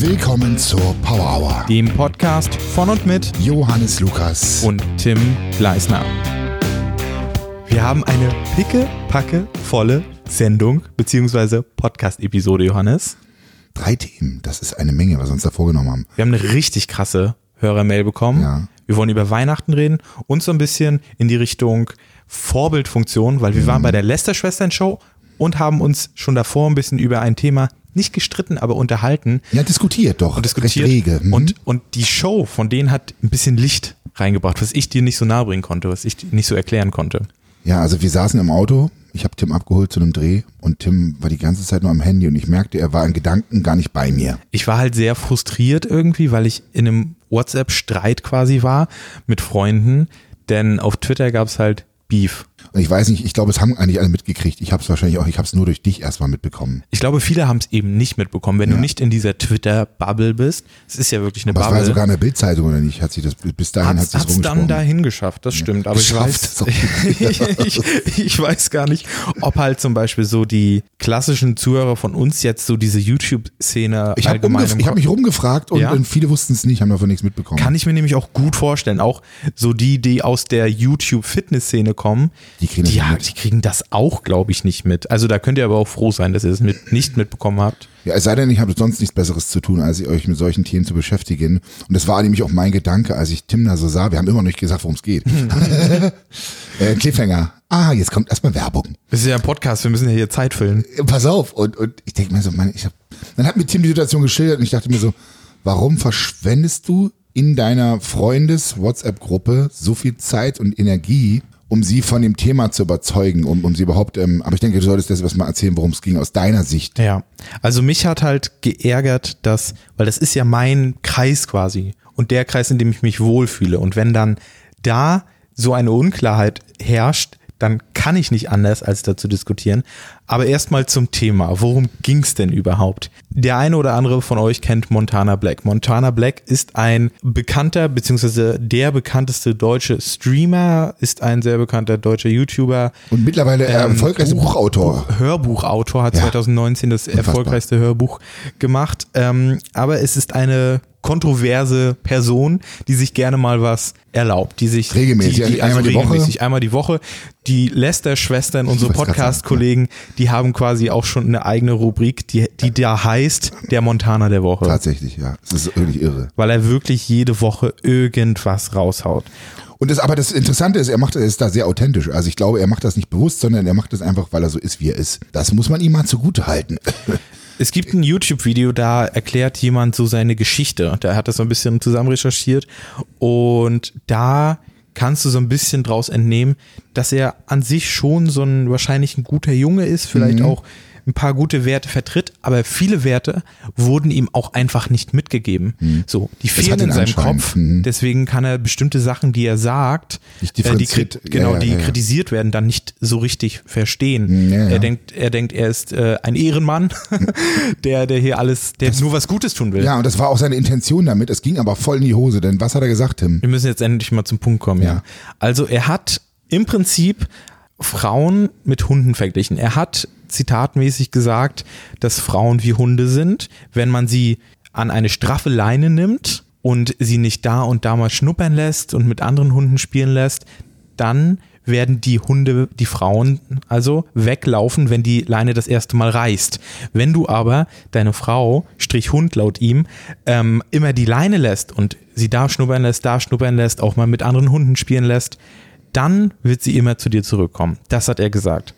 Willkommen zur Power Hour. dem Podcast von und mit Johannes Lukas. und Tim Gleisner. Wir haben eine picke-packe volle Sendung beziehungsweise Podcast-Episode, Johannes. drei Themen. Das ist eine Menge, was wir uns da vorgenommen haben. Wir haben eine richtig krasse Hörermail bekommen. Ja. Wir wollen über Weihnachten reden und so ein bisschen in die Richtung Vorbildfunktion, weil wir waren bei der Lester-Schwestern-Show und haben uns schon davor ein bisschen über ein Thema nicht gestritten, aber unterhalten Ja, diskutiert doch. und diskutiert. Rege. Mhm. Und, und die Show von denen hat ein bisschen Licht reingebracht, was ich dir nicht so nahe bringen konnte, was ich dir nicht so erklären konnte. Ja, also wir saßen im Auto. Ich habe Tim abgeholt zu einem Dreh und Tim war die ganze Zeit nur am Handy und ich merkte, er war in Gedanken gar nicht bei mir. Ich war halt sehr frustriert irgendwie, weil ich in einem WhatsApp-Streit quasi war mit Freunden, denn auf Twitter gab es halt Beef. Und ich weiß nicht, ich glaube, es haben eigentlich alle mitgekriegt. Ich habe es wahrscheinlich auch, ich habe es nur durch dich erstmal mitbekommen. Ich glaube, viele haben es eben nicht mitbekommen, wenn du nicht in dieser Twitter-Bubble bist. Es ist ja wirklich eine Aber es war ja Bubble. sogar in der Bildzeitung oder nicht? Hat sich das bis dahin hat Hat's, sich hat's dann dahin geschafft, das stimmt. Aber ich weiß, so. ich, ich weiß gar nicht, ob halt zum Beispiel so die klassischen Zuhörer von uns jetzt so diese YouTube-Szene Ich habe allgemein ich hab Kopf- mich rumgefragt und, Ja? und viele wussten es nicht, haben davon nichts mitbekommen. Kann ich mir nämlich auch gut vorstellen. Auch so die, die aus der YouTube-Fitness-Szene kommen, Die kriegen die, ja, die kriegen das auch, glaube ich, nicht mit. Also da könnt ihr aber auch froh sein, dass ihr das mit, nicht mitbekommen habt. Ja, es sei denn, ich habe sonst nichts Besseres zu tun, als euch mit solchen Themen zu beschäftigen. Und das war nämlich auch mein Gedanke, als ich Tim da so sah. Wir haben immer noch nicht gesagt, worum es geht. äh, Cliffhanger. Ah, jetzt kommt erstmal Werbung. Das ist ja ein Podcast, wir müssen ja hier Zeit füllen. Äh, Pass auf. Und, und ich denke mir so, Mann, ich hab, dann hat mir Tim die Situation geschildert und ich dachte mir so, warum verschwendest du in deiner Freundes-WhatsApp-Gruppe so viel Zeit und Energie, um sie von dem Thema zu überzeugen, um, um sie überhaupt, ähm, aber ich denke, du solltest das mal erzählen, worum es ging, aus deiner Sicht. Ja, also mich hat halt geärgert, dass, weil das ist ja mein Kreis quasi und der Kreis, in dem ich mich wohlfühle. Und wenn dann da so eine Unklarheit herrscht, dann kann ich nicht anders, als dazu diskutieren. Aber erstmal zum Thema. Worum ging's denn überhaupt? Der eine oder andere von euch kennt Montana Black. Montana Black ist ein bekannter, beziehungsweise der bekannteste deutsche Streamer, ist ein sehr bekannter deutscher YouTuber. Und mittlerweile äh, Ähm, erfolgreichster Buch- Buchautor. Buch- Hörbuchautor hat Ja. 2019 das erfolgreichste Hörbuch gemacht. Ähm, aber es ist eine kontroverse Person, die sich gerne mal was erlaubt, die sich Regelmäßig, die, die, einmal die Woche? einmal die Woche. Die Lester-Schwestern, unsere Podcast-Kollegen, die haben quasi auch schon eine eigene Rubrik, die, die da heißt der Montana der Woche, Tatsächlich, ja. Das ist wirklich irre. weil er wirklich jede Woche irgendwas raushaut. Und das, aber das Interessante ist, er macht, ist da sehr authentisch. Also ich glaube, er macht das nicht bewusst, sondern er macht das einfach, weil er so ist, wie er ist. Das muss man ihm mal zugute halten. Es gibt ein YouTube-Video, da erklärt jemand so seine Geschichte. Da hat das so ein bisschen zusammen recherchiert und da kannst du so ein bisschen draus entnehmen, dass er an sich schon so ein wahrscheinlich ein guter Junge ist, vielleicht auch ein paar gute Werte vertritt, aber viele Werte wurden ihm auch einfach nicht mitgegeben. So, die fehlen in seinem. Kopf. Mhm. Deswegen kann er bestimmte Sachen, die er sagt, äh, die, genau, Ja, ja, die ja, kritisiert werden, dann nicht so richtig verstehen. Ja. Er denkt, er denkt, er ist äh, ein Ehrenmann, der, der hier alles, der nur was Gutes tun will. Ja, und das war auch seine Intention damit. Es ging aber voll in die Hose, denn was hat er gesagt, Tim? Wir müssen jetzt endlich mal zum Punkt kommen. Ja. Also er hat im Prinzip Frauen mit Hunden verglichen. Er hat zitatmäßig gesagt, dass Frauen wie Hunde sind, wenn man sie an eine straffe Leine nimmt und sie nicht da und da mal schnuppern lässt und mit anderen Hunden spielen lässt, dann werden die Hunde, die Frauen also weglaufen, wenn die Leine das erste Mal reißt. Wenn du aber deine Frau, Strich Hund laut ihm, ähm, immer die Leine lässt und sie da schnuppern lässt, da schnuppern lässt, auch mal mit anderen Hunden spielen lässt, dann wird sie immer zu dir zurückkommen. Das hat er gesagt.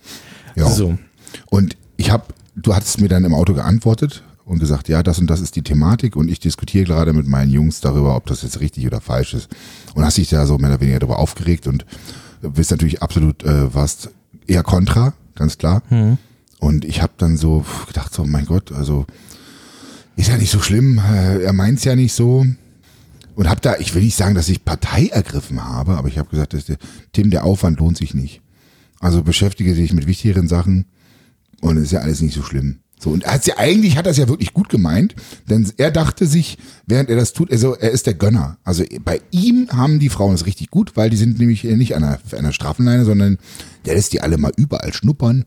Ja. So. Und ich habe, du hattest mir dann im Auto geantwortet und gesagt, ja, das und das ist die Thematik und ich diskutiere gerade mit meinen Jungs darüber, ob das jetzt richtig oder falsch ist. Und hast dich da so mehr oder weniger darüber aufgeregt und bist natürlich absolut, äh, warst eher kontra, ganz klar. Und ich habe dann so gedacht, so mein Gott, also ist ja nicht so schlimm, äh, er meint's ja nicht so. Und habe da, ich will nicht sagen, dass ich Partei ergriffen habe, aber ich habe gesagt, dass der, Tim, der Aufwand lohnt sich nicht. Also beschäftige dich mit wichtigeren Sachen und es ist ja alles nicht so schlimm. So, und er hat's ja eigentlich hat er es ja wirklich gut gemeint, denn er dachte sich, während er das tut, also er ist der Gönner. Also bei ihm haben die Frauen es richtig gut, weil die sind nämlich nicht an einer, einer Strafenleine, sondern der lässt die alle mal überall schnuppern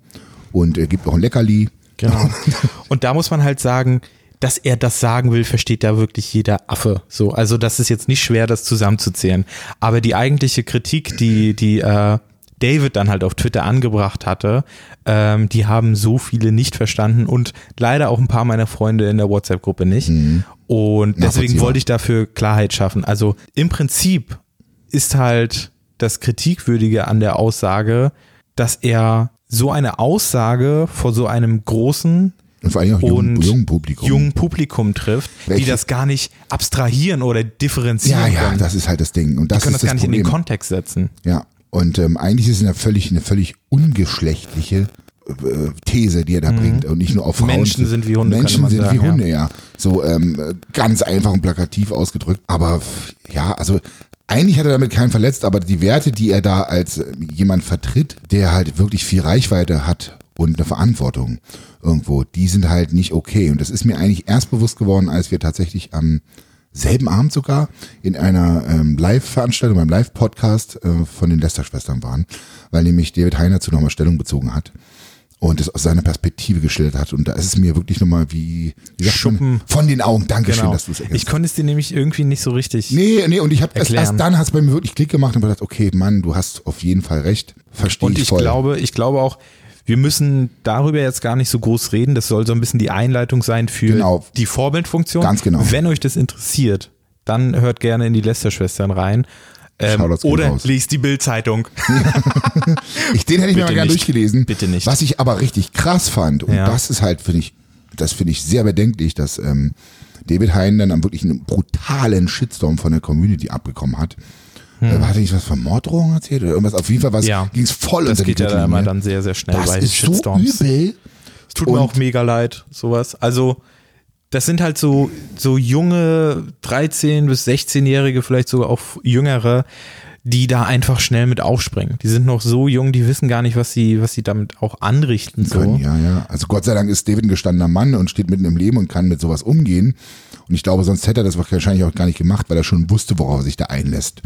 und äh, gibt auch ein Leckerli. Genau. Und da muss man halt sagen, dass er das sagen will, versteht da wirklich jeder Affe. So, also das ist jetzt nicht schwer, das zusammenzuzählen. Aber die eigentliche Kritik, die, die äh, David dann halt auf Twitter angebracht hatte, ähm, die haben so viele nicht verstanden und leider auch ein paar meiner Freunde in der WhatsApp-Gruppe nicht. Mhm. Und deswegen wollte ich dafür Klarheit schaffen. Also im Prinzip ist halt das Kritikwürdige an der Aussage, dass er so eine Aussage vor so einem großen Und vor allem auch jungen, jungen Publikum. jungen Publikum trifft, die Welche- das gar nicht abstrahieren oder differenzieren ja, ja, können. das ist halt das Ding. Und das die können ist das gar nicht in den Problem. Kontext setzen. Ja, und ähm, eigentlich ist es eine völlig, eine völlig ungeschlechtliche äh, These, die er da bringt. Und nicht nur auf Frauen. Mhm. Menschen sind wie Hunde, Menschen sind sagen, wie ja. Hunde, ja. So ähm, äh, ganz einfach und plakativ ausgedrückt. Aber ja, also eigentlich hat er damit keinen verletzt, aber die Werte, die er da als äh, jemand vertritt, der halt wirklich viel Reichweite hat und eine Verantwortung irgendwo, die sind halt nicht okay. Und das ist mir eigentlich erst bewusst geworden, als wir tatsächlich am selben Abend sogar in einer ähm, Live-Veranstaltung, beim Live-Podcast äh, von den Lester-Schwestern waren, weil nämlich David Heiner zu nochmal Stellung bezogen hat und es aus seiner Perspektive geschildert hat. Und da ist es mir wirklich nochmal wie, wie Schuppen. man, von den Augen. Dankeschön, Genau. dass du es Ich erkennst. konnte es dir nämlich irgendwie nicht so richtig. Nee, nee, und ich habe erst, erst dann hat es bei mir wirklich Klick gemacht und gedacht, okay, Mann, du hast auf jeden Fall recht. Verstehe Und ich ich voll. glaube, ich glaube auch, wir müssen darüber jetzt gar nicht so groß reden. Das soll so ein bisschen die Einleitung sein für Genau. die Vorbildfunktion. Ganz genau. Wenn euch das interessiert, dann hört gerne in die Lester-Schwestern rein. Ähm, oder raus. lest die Bild-Zeitung. Ich, den hätte ich mir Bitte mal gerne durchgelesen. Bitte nicht. Was ich aber richtig krass fand, und Ja. das ist halt, finde ich, das finde ich sehr bedenklich, dass ähm, David Hein dann wirklich einen brutalen Shitstorm von der Community abbekommen hat. Hat er nicht was von Morddrohungen erzählt oder irgendwas? Auf jeden Fall Hm. Ja. ging es voll Das unter geht die ja dann Gürtellinie. immer dann sehr, sehr schnell Das bei ist Shitstorms. so übel. Es tut mir Und- auch mega leid, sowas. Also, das sind halt so, so junge 13- bis 16-Jährige, vielleicht sogar auch jüngere, die da einfach schnell mit aufspringen. Die sind noch so jung, die wissen gar nicht, was sie, was sie damit auch anrichten. So. Können, ja, ja. Also Gott sei Dank ist David ein gestandener Mann und steht mitten im Leben und kann mit sowas umgehen. Und ich glaube, sonst hätte er das wahrscheinlich auch gar nicht gemacht, weil er schon wusste, worauf er sich da einlässt.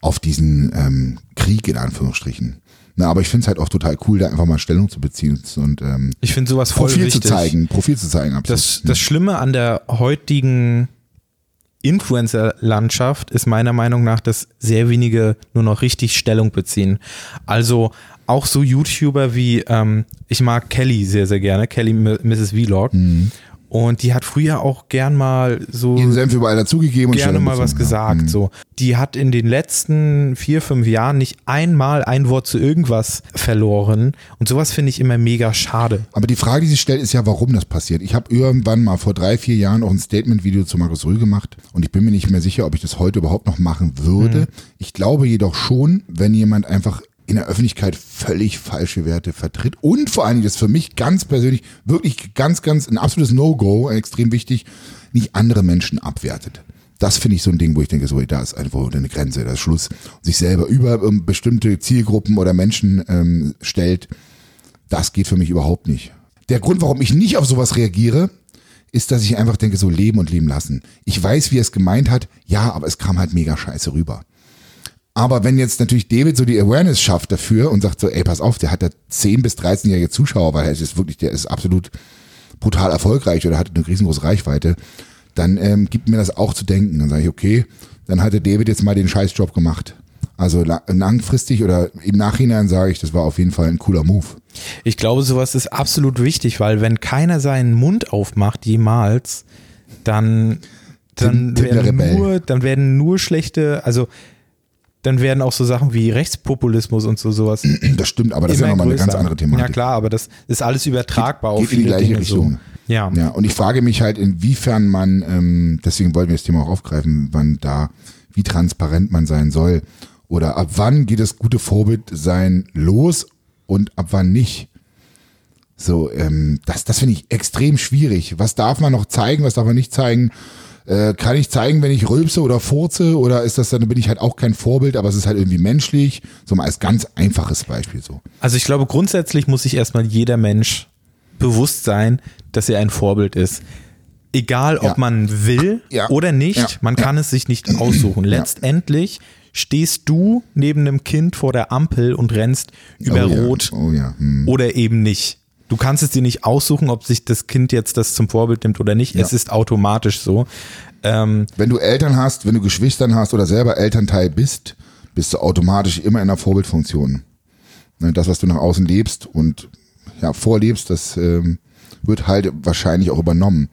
Auf diesen ähm, Krieg in Anführungsstrichen. Na, aber ich finde es halt auch total cool, da einfach mal Stellung zu beziehen und ähm, Ich finde sowas voll Profil wichtig. zu zeigen. Profil zu zeigen, absolut. Das, das Schlimme an der heutigen Influencer-Landschaft ist meiner Meinung nach, dass sehr wenige nur noch richtig Stellung beziehen. Also auch so YouTuber wie, ähm, ich mag Kelly sehr, sehr gerne, Kelly Mrs. Vlog. Und die hat früher auch gern mal so Ihren Senf überall dazugegeben und gerne mal was bezogen, ja. gesagt. Mhm. So, die hat in den letzten vier, fünf Jahren nicht einmal ein Wort zu irgendwas verloren. Und sowas finde ich immer mega schade. Aber die Frage, die sich stellt, ist ja, warum das passiert. Ich habe irgendwann mal vor drei, vier Jahren auch ein Statement-Video zu Markus Rühl gemacht und ich bin mir nicht mehr sicher, ob ich das heute überhaupt noch machen würde. Ich glaube jedoch schon, wenn jemand einfach in der Öffentlichkeit völlig falsche Werte vertritt und vor allen Dingen, das ist für mich ganz persönlich wirklich ganz, ganz ein absolutes No-Go, extrem wichtig, nicht andere Menschen abwertet. Das finde ich so ein Ding, wo ich denke, so, da ist einfach eine Grenze, da ist Schluss. Sich selber über ähm, bestimmte Zielgruppen oder Menschen ähm, stellt, das geht für mich überhaupt nicht. Der Grund, warum ich nicht auf sowas reagiere, ist, dass ich einfach denke, so leben und leben lassen. Ich weiß, wie er es gemeint hat, ja, aber es kam halt mega scheiße rüber. Aber wenn jetzt natürlich David so die Awareness schafft dafür und sagt so, ey, pass auf, der hat da 10 bis 13-jährige Zuschauer, weil er ist wirklich, der ist absolut brutal erfolgreich oder hat eine riesengroße Reichweite, dann ähm, gibt mir das auch zu denken. Dann sage ich, okay, dann hatte David jetzt mal den Scheißjob gemacht. Also la- langfristig oder im Nachhinein sage ich, das war auf jeden Fall ein cooler Move. Ich glaube, sowas ist absolut wichtig, weil wenn keiner seinen Mund aufmacht, jemals, dann, dann, Tim- Tim der werden, nur, dann werden nur schlechte, also dann werden auch so Sachen wie Rechtspopulismus und so sowas. Das stimmt, aber das ist ja nochmal eine ganz andere Thematik. Ja klar, aber das ist alles übertragbar Geht auf in die viele gleiche Dinge Richtung. So. Ja. Ja, und ich frage mich halt, inwiefern man, ähm, deswegen wollten wir das Thema auch aufgreifen, wann da, wie transparent man sein soll. Oder ab wann geht das gute Vorbild sein los und ab wann nicht. So, ähm, das, das finde ich extrem schwierig. Was darf man noch zeigen, was darf man nicht zeigen? Äh, kann ich zeigen, wenn ich rülpse oder furze oder ist das dann, bin ich halt auch kein Vorbild, aber es ist halt irgendwie menschlich. So mal als ganz einfaches Beispiel so. Also ich glaube, grundsätzlich muss sich erstmal jeder Mensch bewusst sein, dass er ein Vorbild ist. Egal, ob Ja. man will Ja. oder nicht, Ja. man kann es sich nicht aussuchen. Letztendlich stehst du neben einem Kind vor der Ampel und rennst über oh. Rot Oh. Hm. oder eben nicht. Du kannst es dir nicht aussuchen, ob sich das Kind jetzt das zum Vorbild nimmt oder nicht. Ja. Es ist automatisch so. Ähm, Wenn du Eltern hast, wenn du Geschwistern hast oder selber Elternteil bist, bist du automatisch immer in einer Vorbildfunktion. Ne, Das, was du nach außen lebst und ja, vorlebst, das ähm, wird halt wahrscheinlich auch übernommen.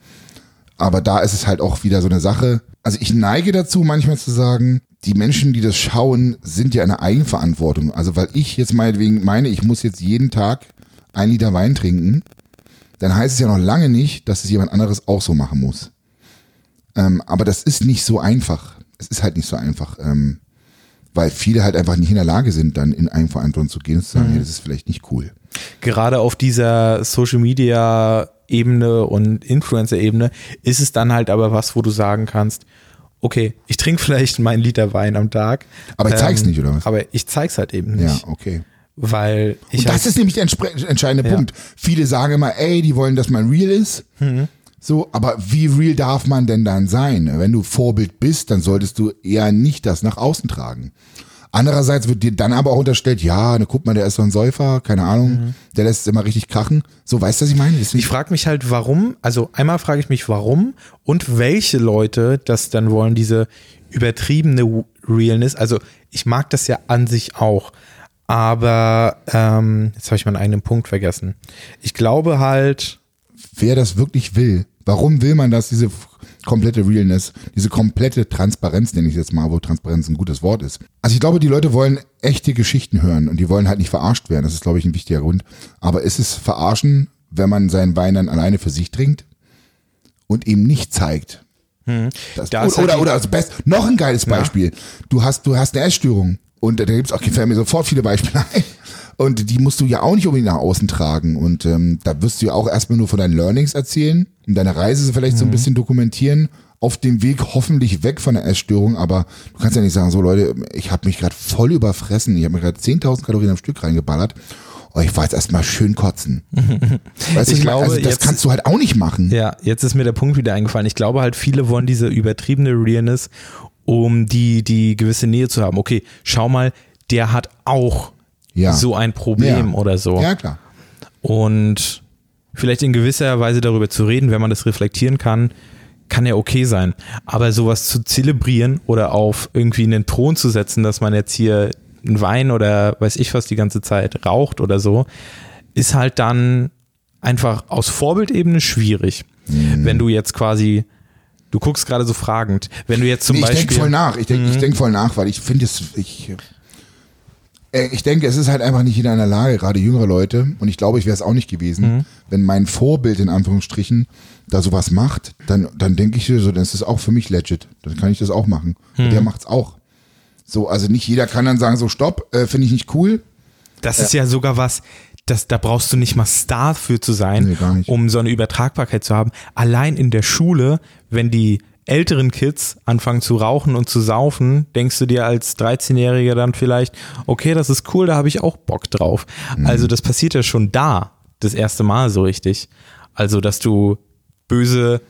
Aber da ist es halt auch wieder so eine Sache. Also ich neige dazu, manchmal zu sagen, die Menschen, die das schauen, sind ja in einer Eigenverantwortung. Also weil ich jetzt meinetwegen meine, ich muss jetzt jeden Tag ein Liter Wein trinken, dann heißt es ja noch lange nicht, dass es jemand anderes auch so machen muss. Ähm, aber das ist nicht so einfach. Es ist halt nicht so einfach, ähm, weil viele halt einfach nicht in der Lage sind, dann in Eigenverantwortung zu gehen und zu sagen, hey, das ist vielleicht nicht cool. gerade auf dieser Social Media Ebene und Influencer Ebene ist es dann halt aber was, wo du sagen kannst, okay, ich trinke vielleicht meinen Liter Wein am Tag. Aber ich zeig's nicht, oder was? Aber ich zeig's halt eben nicht. Ja, okay. Weil ich Und das halt, ist nämlich der entscheidende Ja. Punkt. Viele sagen immer, ey, die wollen, dass man real ist. Mhm. So, aber wie real darf man denn dann sein? Wenn du Vorbild bist, dann solltest du eher nicht das nach außen tragen. Andererseits wird dir dann aber auch unterstellt, ja, ne, guck mal, der ist so ein Säufer, keine Ahnung, der lässt es immer richtig krachen. So, weißt du, was ich meine? Deswegen- Mhm. ich frage mich halt, warum, also einmal frage ich mich, warum und welche Leute das dann wollen, diese übertriebene Realness. Also ich mag das ja an sich auch, aber ähm, jetzt habe ich meinen eigenen Punkt vergessen. Ich glaube halt, wer das wirklich will. Warum will man das, diese komplette Realness, diese komplette Transparenz, nenne ich es jetzt mal, wo Transparenz ein gutes Wort ist. Also ich glaube, die Leute wollen echte Geschichten hören und die wollen halt nicht verarscht werden. Das ist, glaube ich, ein wichtiger Grund. Aber ist es verarschen, wenn man seinen Wein dann alleine für sich trinkt und ihm nicht zeigt? Das, Da ist oder, halt oder, oder das Best, noch ein geiles Beispiel. Du hast, du hast eine Essstörung. Und da gibt's auch, fällt mir sofort viele Beispiele ein. Und die musst du ja auch nicht unbedingt nach außen tragen. Und ähm, da wirst du ja auch erstmal nur von deinen Learnings erzählen und deine Reise vielleicht so Mhm. ein bisschen dokumentieren. Auf dem Weg hoffentlich weg von der Essstörung, aber du kannst ja nicht sagen, so Leute, ich habe mich gerade voll überfressen, ich habe mir gerade 10.000 Kalorien am Stück reingeballert. Oh, ich war jetzt erstmal schön kotzen. weißt du, Ich glaube, glaube, also das jetzt- kannst du halt auch nicht machen. Ja, jetzt ist mir der Punkt wieder eingefallen. Ich glaube halt, viele wollen diese übertriebene Realness, um die, die gewisse Nähe zu haben. Okay, schau mal, der hat auch Ja. so ein Problem Ja. oder so. Ja, klar. Und vielleicht in gewisser Weise darüber zu reden, wenn man das reflektieren kann, kann ja okay sein. Aber sowas zu zelebrieren oder auf irgendwie einen Thron zu setzen, dass man jetzt hier einen Wein oder weiß ich was die ganze Zeit raucht oder so, ist halt dann einfach aus Vorbildebene schwierig. Mhm. Wenn du jetzt quasi, du guckst gerade so fragend, wenn du jetzt zum nee, ich Beispiel. denke voll nach. Ich denke Mhm. ich denk voll nach, weil ich finde es, ich, äh, ich denke, es ist halt einfach nicht jeder in der Lage, gerade jüngere Leute, und ich glaube, ich wäre es auch nicht gewesen, Mhm. wenn mein Vorbild in Anführungsstrichen da sowas macht, dann, dann denke ich so, dann ist das auch für mich legit. Dann kann ich das auch machen. Mhm. Und der macht's auch. So, also nicht jeder kann dann sagen, so stopp, äh, finde ich nicht cool. Das ist ja sogar was, das, da brauchst du nicht mal Star für zu sein, Nee, um so eine Übertragbarkeit zu haben. Allein in der Schule, wenn die älteren Kids anfangen zu rauchen und zu saufen, denkst du dir als 13-Jähriger dann vielleicht, okay, das ist cool, da habe ich auch Bock drauf. Mhm. Also das passiert ja schon da, das erste Mal so richtig. Also, dass du böse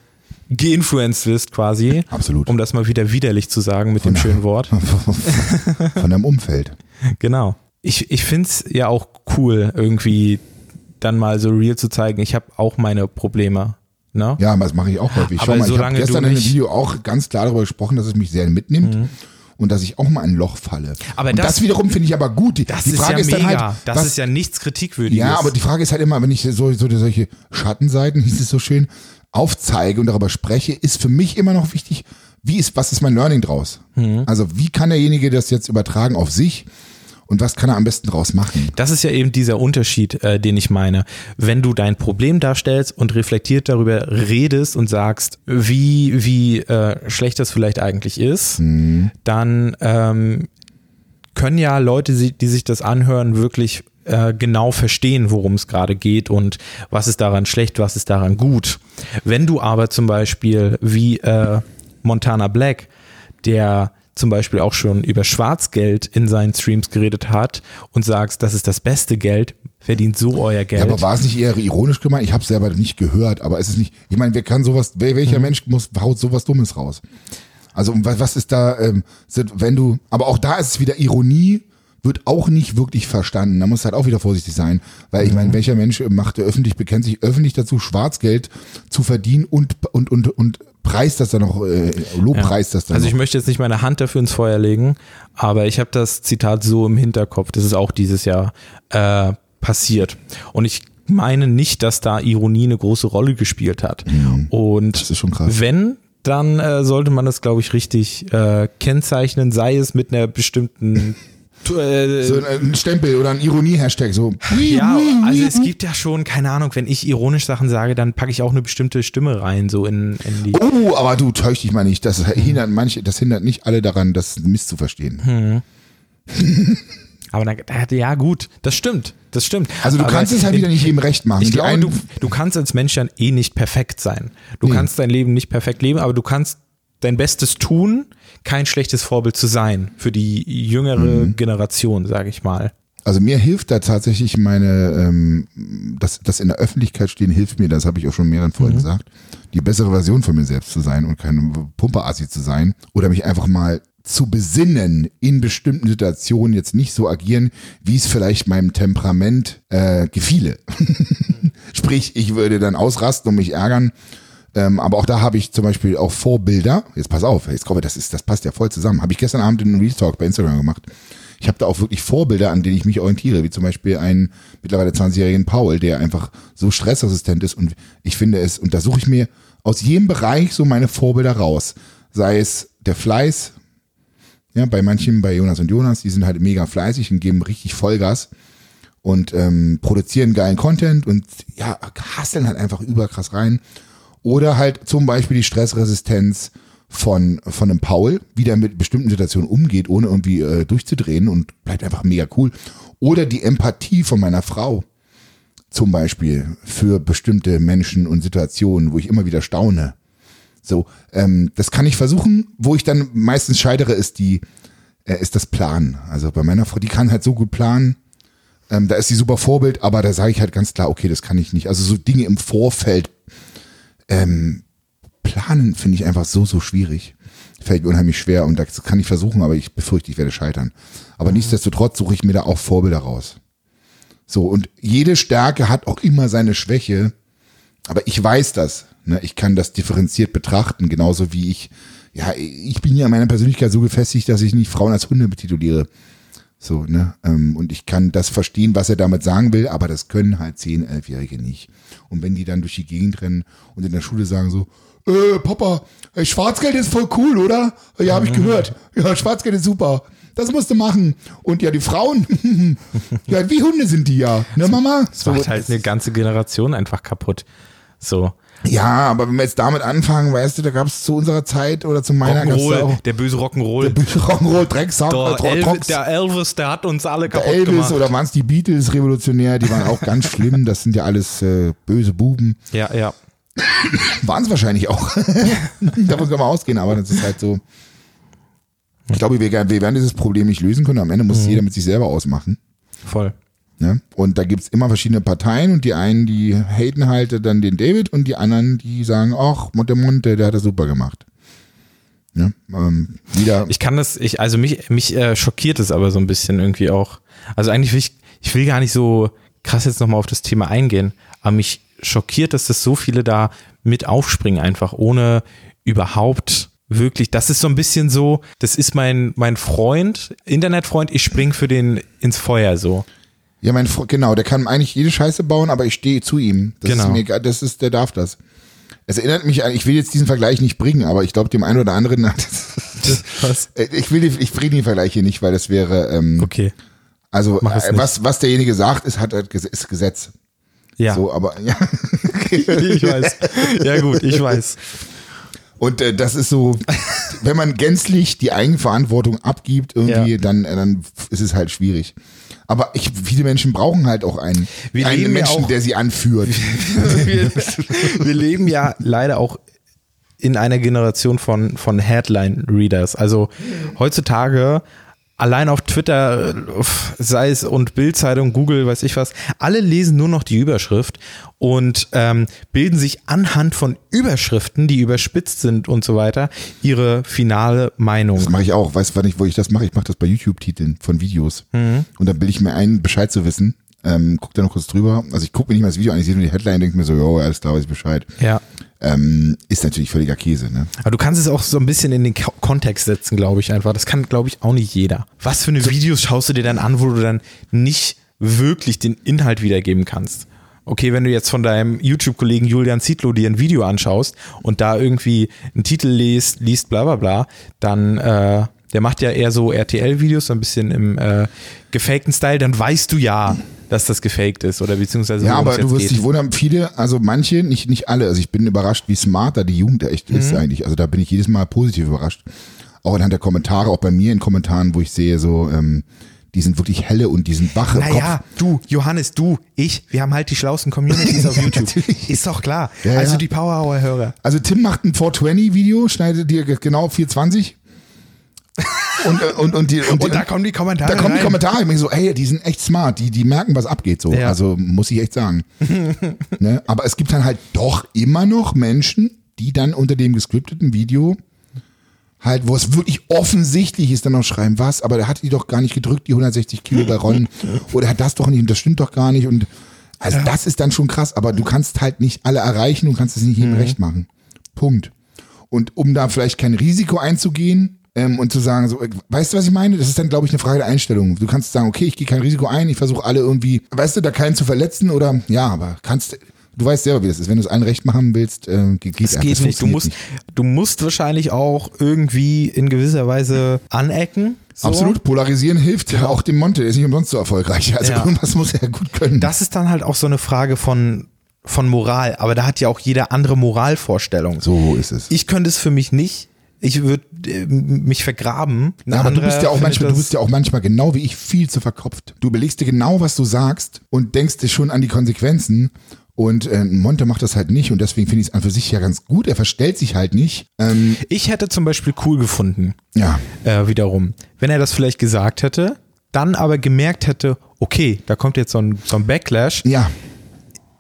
geinfluenced wirst quasi. Absolut. Um das mal wieder widerlich zu sagen mit dem schönen Wort. Von deinem Umfeld. Genau. Ich, ich finde es ja auch cool, irgendwie dann mal so real zu zeigen, ich habe auch meine Probleme. Ne? Ja, das mache ich auch häufig. Aber Schau mal, ich habe gestern in einem Video auch ganz klar darüber gesprochen, dass es mich sehr mitnimmt. Und dass ich auch mal ein Loch falle. Aber das, das- wiederum finde ich aber gut. Die, Das die ist Frage ja ist mega. halt, das was, ist ja nichts Kritikwürdiges. ja, aber die Frage ist halt immer, wenn ich so, so solche Schattenseiten, hieß es so schön, aufzeige und darüber spreche, ist für mich immer noch wichtig, wie ist, was ist mein Learning draus? Mhm. Also wie kann derjenige das jetzt übertragen auf sich und was kann er am besten draus machen? Das ist ja eben dieser Unterschied, äh, den ich meine. Wenn du dein Problem darstellst und reflektiert darüber redest und sagst, wie, wie äh, schlecht das vielleicht eigentlich ist, dann ähm, können ja Leute, die die sich das anhören, wirklich äh, genau verstehen, worum es gerade geht und was ist daran schlecht, was ist daran gut. Wenn du aber zum Beispiel wie äh, Montana Black, der zum Beispiel auch schon über Schwarzgeld in seinen Streams geredet hat und sagst, das ist das beste Geld, verdient so euer Geld. Ja, aber war es nicht eher ironisch gemeint? Ich habe es selber nicht gehört, aber es ist nicht, ich meine, wer kann sowas, welcher Mhm. Mensch muss, haut sowas Dummes raus? Also was, was ist da, ähm, sind- wenn du, aber auch da ist es wieder Ironie wird auch nicht wirklich verstanden. Da muss halt auch wieder vorsichtig sein, weil ich meine, welcher Mensch macht öffentlich, bekennt sich öffentlich dazu, Schwarzgeld zu verdienen und und und und preist das dann noch, äh, lobpreist das dann Also noch. ich möchte jetzt nicht meine Hand dafür ins Feuer legen, aber ich habe das Zitat so im Hinterkopf. Das ist auch dieses Jahr äh, passiert. Und ich meine nicht, dass da Ironie eine große Rolle gespielt hat. Und Mhm. Das ist schon krass. wenn, dann äh, sollte man das, glaube ich, richtig äh, kennzeichnen, sei es mit einer bestimmten so ein, Stempel oder ein Ironie-Hashtag, so. ja, also es gibt ja schon, keine Ahnung, wenn ich ironisch Sachen sage, dann packe ich auch eine bestimmte Stimme rein, so in, in die. Oh, aber du täusch dich mal nicht. Das hindert manche, das hindert nicht alle daran, das misszuverstehen. Hm. Aber dann, ja, gut, das stimmt. Das stimmt. Also du Aber kannst es halt in- wieder nicht jedem recht machen. Ich glaube, du, du kannst als Mensch dann eh nicht perfekt sein. Du kannst dein Leben nicht perfekt leben, aber du kannst dein Bestes tun, kein schlechtes Vorbild zu sein für die jüngere Mhm. Generation, sage ich mal. Also mir hilft da tatsächlich meine, ähm, das, das in der Öffentlichkeit stehen hilft mir, das habe ich auch schon mehreren Folgen gesagt, die bessere Version von mir selbst zu sein und kein Pumperassi zu sein oder mich einfach mal zu besinnen in bestimmten Situationen jetzt nicht so agieren, wie es vielleicht meinem Temperament äh, gefiele. Sprich, ich würde dann ausrasten und mich ärgern. Ähm, aber auch da habe ich zum Beispiel auch Vorbilder. Jetzt pass auf, jetzt komme, das ist, das passt ja voll zusammen. Habe ich gestern Abend in einem bei Instagram gemacht. Ich habe da auch wirklich Vorbilder, an denen ich mich orientiere, wie zum Beispiel einen mittlerweile 20-jährigen Paul, der einfach so stressresistent ist. Und ich finde es, und da suche ich mir aus jedem Bereich so meine Vorbilder raus. Sei es der Fleiß, ja, bei manchen, bei Jonas und Jonas, die sind halt mega fleißig und geben richtig Vollgas und ähm, produzieren geilen Content und ja, hasseln halt einfach überkrass rein. Oder halt zum Beispiel die Stressresistenz von, von einem Paul, wie der mit bestimmten Situationen umgeht, ohne irgendwie äh, durchzudrehen und bleibt einfach mega cool. Oder die Empathie von meiner Frau zum Beispiel für bestimmte Menschen und Situationen, wo ich immer wieder staune. So, ähm, das kann ich versuchen. Wo ich dann meistens scheidere, ist die, äh, ist das Planen. Also bei meiner Frau, die kann halt so gut planen. Ähm, da ist sie super Vorbild, aber da sage ich halt ganz klar, okay, das kann ich nicht. Also so Dinge im Vorfeld ähm, planen finde ich einfach so, so schwierig. Fällt mir unheimlich schwer und das kann ich versuchen, aber ich befürchte, ich werde scheitern. Aber nichtsdestotrotz suche ich mir da auch Vorbilder raus. So, und jede Stärke hat auch immer seine Schwäche, aber ich weiß das. Ne? Ich kann das differenziert betrachten, genauso wie ich, ja, ich bin ja in meiner Persönlichkeit so gefestigt, dass ich nicht Frauen als Hunde betituliere. So, ne? Ähm, und ich kann das verstehen, was er damit sagen will, aber das können halt 10-, 11-Jährige nicht. Und wenn die dann durch die Gegend rennen und in der Schule sagen so, äh, Papa, äh, Schwarzgeld ist voll cool, oder? Ja, habe ich gehört. Ja, Schwarzgeld ist super. Das musst du machen. Und ja, die Frauen, ja, wie Hunde sind die ja. Ne, Mama? Das macht halt eine ganze Generation einfach kaputt. So. Ja, aber wenn wir jetzt damit anfangen, weißt du, da gab es zu unserer Zeit oder zu meiner gab's da Rock'n'Roll, auch der böse Rock'n'Roll. Rock'n'Roll, Drecksack, Der, Elvis, Trox, der Elvis, der hat uns alle der kaputt Elvis gemacht. oder waren es die Beatles revolutionär, die waren auch ganz schlimm, das sind ja alles äh, böse Buben. ja, ja. Waren es wahrscheinlich auch. Davon kann man ausgehen, aber das ist halt so. Ich glaube, wir, wir werden dieses Problem nicht lösen können. Am Ende muss Mhm. jeder mit sich selber ausmachen. Voll. Ne? Und da gibt's immer verschiedene Parteien und die einen, die haten halt dann den David und die anderen, die sagen, ach, Monte Monte, der hat das super gemacht. Ne? Ähm, wieder, Ich kann das, ich, also mich, mich äh, schockiert es aber so ein bisschen irgendwie auch. Also eigentlich will ich, ich will gar nicht so krass jetzt nochmal auf das Thema eingehen, aber mich schockiert, dass das so viele da mit aufspringen, einfach ohne überhaupt wirklich, das ist so ein bisschen so, das ist mein, mein Freund, Internetfreund, ich spring für den ins Feuer so. Ja, mein Fre- genau, der kann eigentlich jede Scheiße bauen, aber ich stehe zu ihm. Das Genau. ist mir egal, das ist, der darf das. Es erinnert mich an, ich will jetzt diesen Vergleich nicht bringen, aber ich glaube, dem einen oder anderen hat Was? Äh, Ich will, ich bringe den Vergleich hier nicht, weil das wäre, ähm, Okay. also äh, was, was derjenige sagt, ist, hat halt ist Gesetz. Ja, So, aber ja. ich weiß. Ja gut, ich weiß. Und äh, das ist so, wenn man gänzlich die Eigenverantwortung abgibt, irgendwie, Ja. dann, äh, dann ist es halt schwierig. Aber ich, viele Menschen brauchen halt auch einen, Wir einen leben ja Menschen, auch- der sie anführt. wir, wir leben ja leider auch in einer Generation von, von Headline-Readers. Also heutzutage allein auf Twitter, sei es und Bildzeitung, Google, weiß ich was, alle lesen nur noch die Überschrift und ähm, bilden sich anhand von Überschriften, die überspitzt sind und so weiter, ihre finale Meinung. Das mache ich auch. Weißt du, wann ich, wo ich das mache? Ich mache das bei YouTube-Titeln von Videos. Mhm. Und dann bilde ich mir ein, Bescheid zu wissen. Ähm, guck da noch kurz drüber. Also ich gucke mir nicht mal das Video an, ich sehe nur die Headline und denke mir so, jo, alles klar, weiß ich Bescheid. Ja. Ähm, ist natürlich völliger Käse, ne? Aber du kannst es auch so ein bisschen in den Ko- Kontext setzen, glaube ich einfach. Das kann, glaube ich, auch nicht jeder. Was für eine Videos schaust du dir dann an, wo du dann nicht wirklich den Inhalt wiedergeben kannst? Okay, wenn du jetzt von deinem YouTube-Kollegen Julian Zietlow dir ein Video anschaust und da irgendwie einen Titel liest, liest bla bla bla, dann, äh, der macht ja eher so RTL-Videos, so ein bisschen im äh, gefakten Style, dann weißt du ja, dass das gefaked ist oder beziehungsweise Ja, aber du wirst geht. dich wundern, viele, also manche, nicht, nicht alle. Also ich bin überrascht, wie smart da die Jugend echt ist Mhm. eigentlich. Also da bin ich jedes Mal positiv überrascht. Auch anhand der Kommentare, auch bei mir in Kommentaren, wo ich sehe, so, ähm, die sind wirklich helle und die sind wach im Naja, Kopf. du, Johannes, du, ich, wir haben halt die schlauesten Communities auf YouTube. natürlich. Ist doch klar. Ja, also ja. die Power Hour Hörer. Also Tim macht ein 420-Video, schneidet dir genau 420. Und, äh, und, und, die, und, Und da kommen die Kommentare. da kommen die. Kommentare, ich bin so, ey, die sind echt smart, die, die merken, was abgeht so. Ja. Also muss ich echt sagen. ne? Aber es gibt dann halt doch immer noch Menschen, die dann unter dem gescripteten Video halt, wo es wirklich offensichtlich ist, dann noch schreiben, was, aber der hat die doch gar nicht gedrückt, die 160 Kilo bei Ron. Oder er hat das doch nicht und das stimmt doch gar nicht. Und also das ist dann schon krass, aber du kannst halt nicht alle erreichen, du kannst es nicht jedem recht machen. Punkt. Und um da vielleicht kein Risiko einzugehen ähm, und zu sagen, so, äh, weißt du, was ich meine? Das ist dann, glaube ich, eine Frage der Einstellung. Du kannst sagen, okay, ich gehe kein Risiko ein, ich versuche alle irgendwie, weißt du, da keinen zu verletzen oder ja, aber kannst, du weißt selber, wie das ist. Wenn du es allen recht machen willst, äh, geht, Es geht Das nicht. Du musst, funktioniert du musst wahrscheinlich auch irgendwie in gewisser Weise anecken. So. Absolut, polarisieren hilft ja auch dem Monte, der ist nicht umsonst so erfolgreich. Also Ja. irgendwas muss er ja gut können. Das ist dann halt auch so eine Frage von, von Moral. Aber da hat ja auch jeder andere Moralvorstellung. so ist es. Ich könnte es für mich nicht. Ich würde äh, mich vergraben. Ja, aber du bist ja auch manchmal, du bist ja auch manchmal genau wie ich viel zu verkopft. Du überlegst dir genau, was du sagst und denkst dir schon an die Konsequenzen. Und äh, Monte macht das halt nicht und deswegen finde ich es an für sich ja ganz gut. Er verstellt sich halt nicht. Ähm, Ich hätte zum Beispiel cool gefunden, ja, äh, wiederum, wenn er das vielleicht gesagt hätte, dann aber gemerkt hätte, okay, da kommt jetzt so ein, so ein Backlash. ja.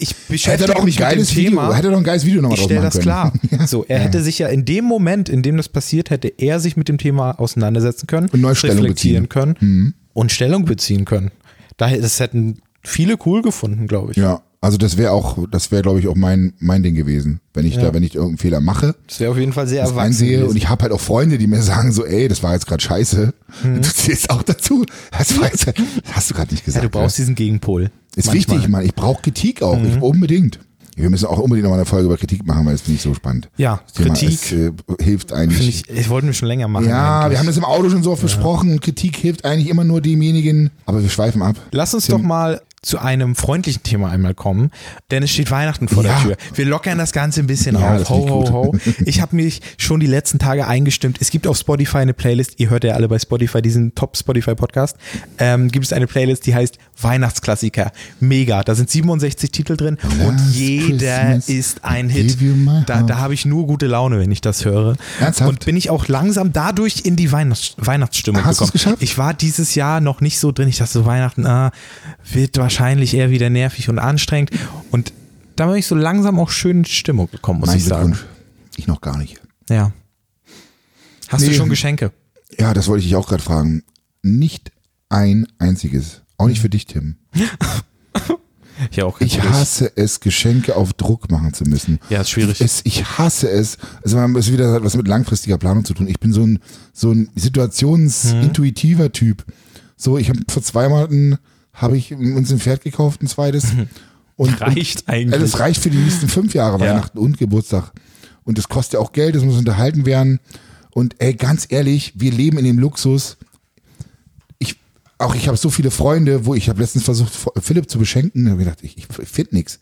Ich Hätte er beschäftige ein mich mit dem geiles Video, Thema. hätte er doch ein geiles Video nochmal Ich stelle das können. klar. Ja. So, er hätte sich ja in dem Moment, in dem das passiert, hätte er sich mit dem Thema auseinandersetzen können, Und reflektieren beziehen. Mhm. können und Stellung beziehen können. Daher, das hätten viele cool gefunden, glaube ich. Ja, also das wäre auch, das wäre glaube ich auch mein mein Ding gewesen, wenn ich Ja. da, wenn ich irgendeinen Fehler mache, Das wäre auf jeden Fall sehr erwachsen. einsehe und ich habe halt auch Freunde, die mir sagen so, ey, das war jetzt gerade scheiße. Mhm. Du zählst auch dazu. Das war jetzt, das hast du gerade nicht ja, gesagt. du brauchst diesen Gegenpol. Ist Manchmal. Mhm. wichtig, Mann. Ich brauche Kritik auch. Ich, unbedingt. Wir müssen auch unbedingt noch mal eine Folge über Kritik machen, weil das finde ich so spannend. Ja, Das Thema Kritik ist, äh, hilft eigentlich. ich, ich wollten wir schon länger machen. ja, eigentlich. wir haben das im Auto schon so oft besprochen. Kritik hilft eigentlich immer nur demjenigen. Aber wir schweifen ab. Lass uns doch mal zu einem freundlichen Thema einmal kommen, denn es steht Weihnachten vor Ja. der Tür. Wir lockern das Ganze ein bisschen Ja, auf. Ho, ho, ho. Ich habe mich schon die letzten Tage eingestimmt. Es gibt auf Spotify eine Playlist. Ihr hört ja alle bei Spotify diesen Top Spotify Podcast. Ähm, gibt es eine Playlist, die heißt Weihnachtsklassiker. Mega. Da sind 67 Titel drin und Last jeder Christmas ist ein Hit. Da, da habe ich nur gute Laune, wenn ich das höre. Ernsthaft? Und bin ich auch langsam dadurch in die Weihnachts Weihnachtsstimmung Hast gekommen. geschafft? Ich war dieses Jahr noch nicht so drin. Ich dachte so, Weihnachten ah, wird wahrscheinlich eher wieder nervig und anstrengend. Und da bin ich so langsam auch schön in Stimmung gekommen, muss Mein ich sagen. Ich noch gar nicht. Ja. Hast du Nee. schon Geschenke? Ja, das wollte ich dich auch gerade fragen. Nicht ein einziges. Auch nicht für dich, Tim. Ja, auch Ich hasse es, Geschenke auf Druck machen zu müssen. Ja, ist schwierig. Es, ich hasse es. Also man ist wieder hat was mit langfristiger Planung zu tun. Ich bin so ein so ein situationsintuitiver Typ. So, ich habe vor zwei Monaten habe ich uns ein Pferd gekauft, ein zweites. Und, Reicht und, eigentlich. Das reicht für die nächsten fünf Jahre Ja. Weihnachten und Geburtstag. Und das kostet ja auch Geld, das muss unterhalten werden. Und ey, ganz ehrlich, wir leben in dem Luxus. Ich, auch ich habe so viele Freunde, wo ich habe letztens versucht, Philipp zu beschenken. Da habe ich gedacht, ich, ich finde nichts.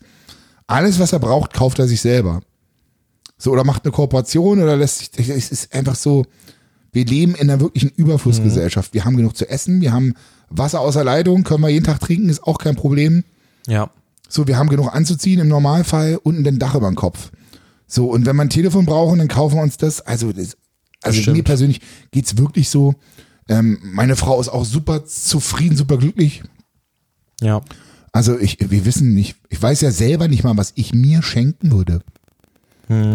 Alles, was er braucht, kauft er sich selber. So, oder macht eine Kooperation oder lässt sich, es ist einfach so, wir leben in einer wirklichen Überflussgesellschaft. Wir haben genug zu essen, wir haben Wasser aus der Leitung, können wir jeden Tag trinken, ist auch kein Problem. Ja. So, wir haben genug anzuziehen im Normalfall und ein Dach über dem Kopf. So, und wenn wir ein Telefon brauchen, dann kaufen wir uns das. Also, das, also stimmt. mir persönlich geht's wirklich so, Ähm, meine Frau ist auch super zufrieden, super glücklich. Ja. Also ich, wir wissen nicht, ich weiß ja selber nicht mal, was ich mir schenken würde.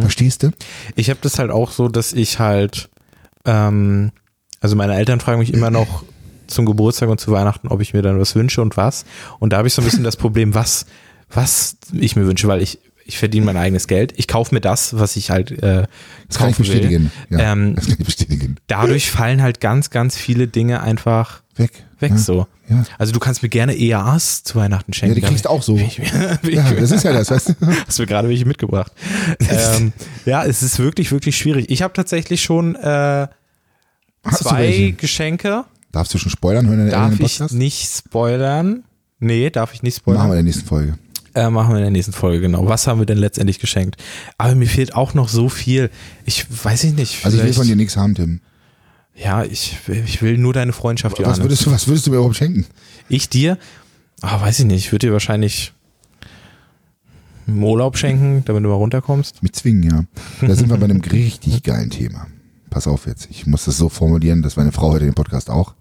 Verstehst du? Ich habe das halt auch so, dass ich halt, ähm, also meine Eltern fragen mich immer noch zum Geburtstag und zu Weihnachten, ob ich mir dann was wünsche und was. Und da habe ich so ein bisschen das Problem, was, was ich mir wünsche, weil ich, ich verdiene mein eigenes Geld. Ich kaufe mir das, was ich halt äh, Das kann ich bestätigen. Ja, Ähm, das kann ich bestätigen. Dadurch fallen halt ganz, ganz viele Dinge einfach Weg. weg ja. so. Ja. Also du kannst mir gerne EAs zu Weihnachten Ja, schenken. die kriegst du auch so. Ich, ich, Ja, das ist ja das, weißt du? Hast du mir gerade welche mitgebracht. ähm, ja, es ist wirklich, wirklich schwierig. Ich habe tatsächlich schon äh, zwei? Geschenke. Darfst du schon spoilern hören in Darf ich nicht spoilern? Nee, darf ich nicht Machen wir spoilern. in der nächsten Folge. Äh, machen wir in der nächsten Folge, genau. Was haben wir denn letztendlich geschenkt? Aber mir fehlt auch noch so viel. Ich weiß ich nicht. Also ich will von dir nichts haben, Tim. Ja, ich, will- ich will nur deine Freundschaft, Was Johannes. würdest, du, was würdest du mir überhaupt schenken? Ich dir? Ah, weiß ich nicht. Ich würde dir wahrscheinlich einen Urlaub schenken, damit du mal runterkommst. Mit zwingen, ja. Da sind wir bei einem richtig geilen Thema. Pass auf jetzt. Ich muss das so formulieren, dass meine Frau heute den Podcast auch.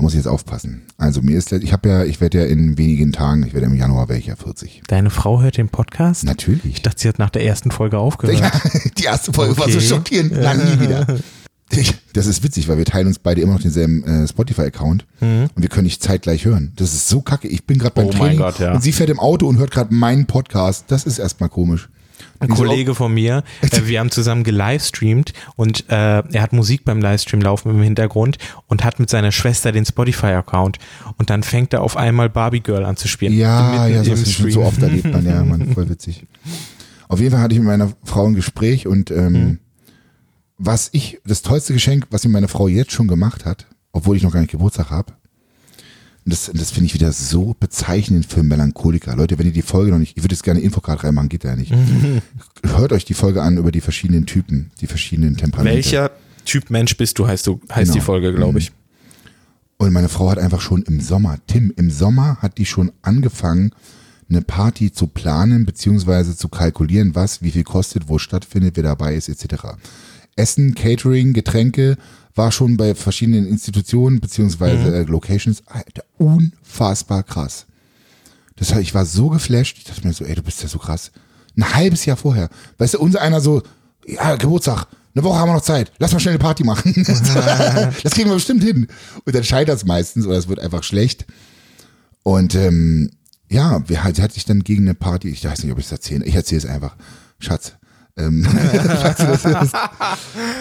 Da muss ich jetzt aufpassen. Also mir ist, ich habe ja, ich werde ja in wenigen Tagen, ich werde im Januar wäre ich ja 40. Deine Frau hört den Podcast? Natürlich. Ich dachte, sie hat nach der ersten Folge aufgehört. Ja, die erste Folge war so Okay. schockierend. Na, nie wieder. Das ist witzig, weil wir teilen uns beide immer noch denselben äh, Spotify-Account und wir können nicht zeitgleich hören. Das ist so kacke. Ich bin gerade beim Mhm. Oh Training Gott, ja. und sie fährt im Auto und hört gerade meinen Podcast. Das ist erstmal komisch. Ein Kollege von mir, äh, wir haben zusammen gelivestreamt und äh, er hat Musik beim Livestream laufen im Hintergrund und hat mit seiner Schwester den Spotify-Account und dann fängt er auf einmal Barbie Girl an zu spielen. Ja, ja, so, so oft erlebt man, ja, man, voll witzig. Auf jeden Fall hatte ich mit meiner Frau ein Gespräch und ähm, Mhm. was ich, das tollste Geschenk, was mir meine Frau jetzt schon gemacht hat, obwohl ich noch gar nicht Geburtstag habe, und das, das finde ich wieder so bezeichnend für Melancholiker. Leute, wenn ihr die Folge noch nicht, ich würde jetzt gerne Infocard reinmachen, geht ja nicht. Hört euch die Folge an über die verschiedenen Typen, die verschiedenen Temperamente. Welcher Typ Mensch bist du, heißt du, heißt Genau. die Folge, glaube ich. Und meine Frau hat einfach schon im Sommer, Tim, im Sommer hat die schon angefangen, eine Party zu planen, beziehungsweise zu kalkulieren, was, wie viel kostet, wo stattfindet, wer dabei ist, etc. Essen, Catering, Getränke war schon bei verschiedenen Institutionen, beziehungsweise äh, Locations, Alter, unfassbar krass. Das heißt, ich war so geflasht, ich dachte mir so, ey, du bist ja so krass. Ein halbes Jahr vorher. Weißt du, unser einer so, ja, Geburtstag, eine Woche haben wir noch Zeit, lass mal schnell eine Party machen. das kriegen wir bestimmt hin. Und dann scheitert es meistens oder es wird einfach schlecht. Und ähm, ja, sie hat sich dann gegen eine Party, ich weiß nicht, ob ich es erzähle, ich erzähle es einfach. Schatz. Ähm.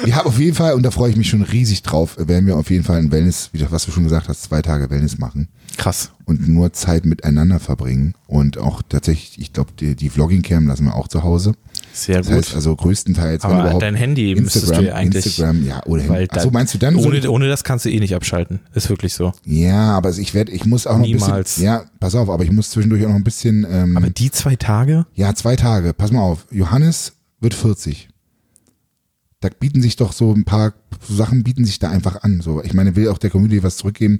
Wir haben auf jeden Fall, und da freue ich mich schon riesig drauf, werden wir auf jeden Fall ein Wellness, was du schon gesagt hast, zwei Tage Wellness machen Krass. und nur Zeit miteinander verbringen. Und auch tatsächlich, ich glaube, die, die Vlogging-Cam lassen wir auch zu Hause. Sehr Das gut. heißt also größtenteils, Aber dein Handy müsstest Instagram, du ja eigentlich. Instagram, ja, oder weil Handy. Achso, meinst du dann so? Ohne, ohne das kannst du eh nicht abschalten. Ist wirklich so. Ja, aber ich werde, ich muss auch noch ein Niemals. bisschen, ja, pass auf, aber ich muss zwischendurch auch noch ein bisschen, ähm, Aber die zwei Tage? ja, zwei Tage, pass mal auf, Johannes wird 40. Da bieten sich doch so ein paar Sachen bieten sich da einfach an. So, ich meine, will auch der Community was zurückgeben.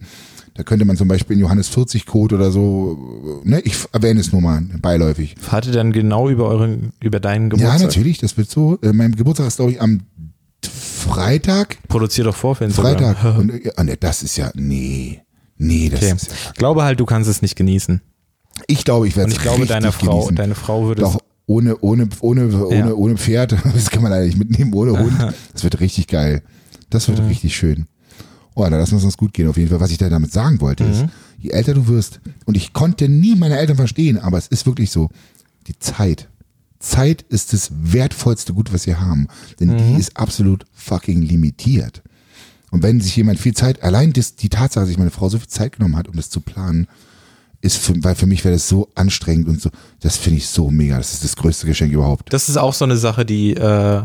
Da könnte man zum Beispiel in Johannes 40 Code oder so, ne, ich erwähne es nur mal beiläufig. Fahrt ihr dann genau über euren, über deinen Geburtstag? Ja, natürlich, das wird so. Äh, mein Geburtstag ist, glaube ich, am Freitag. Produzier doch vor Instagram. Freitag. Und, äh, ah, ne, das ist ja, nee. Nee, das Okay. ist ja. Ich glaube halt, du kannst es nicht genießen. Ich glaube, ich werde Und es ich glaube, deine Frau, genießen. deine Frau würde es Doch, ohne, ohne, ohne, ohne, Ja. ohne Pferd, das kann man leider nicht mitnehmen, ohne Hund. Das wird richtig geil. Das wird richtig schön. Oh, da lassen wir es uns gut gehen. Auf jeden Fall, was ich da damit sagen wollte, ist, Mhm. je älter du wirst, und ich konnte nie meine Eltern verstehen, aber es ist wirklich so, die Zeit. Zeit ist das wertvollste Gut, was wir haben. Denn Mhm. die ist absolut fucking limitiert. Und wenn sich jemand viel Zeit, allein das, die Tatsache, dass sich meine Frau so viel Zeit genommen hat, um das zu planen, ist für, weil für mich wäre das so anstrengend und so, das finde ich so mega. Das ist das größte Geschenk überhaupt. Das ist auch so eine Sache, die äh,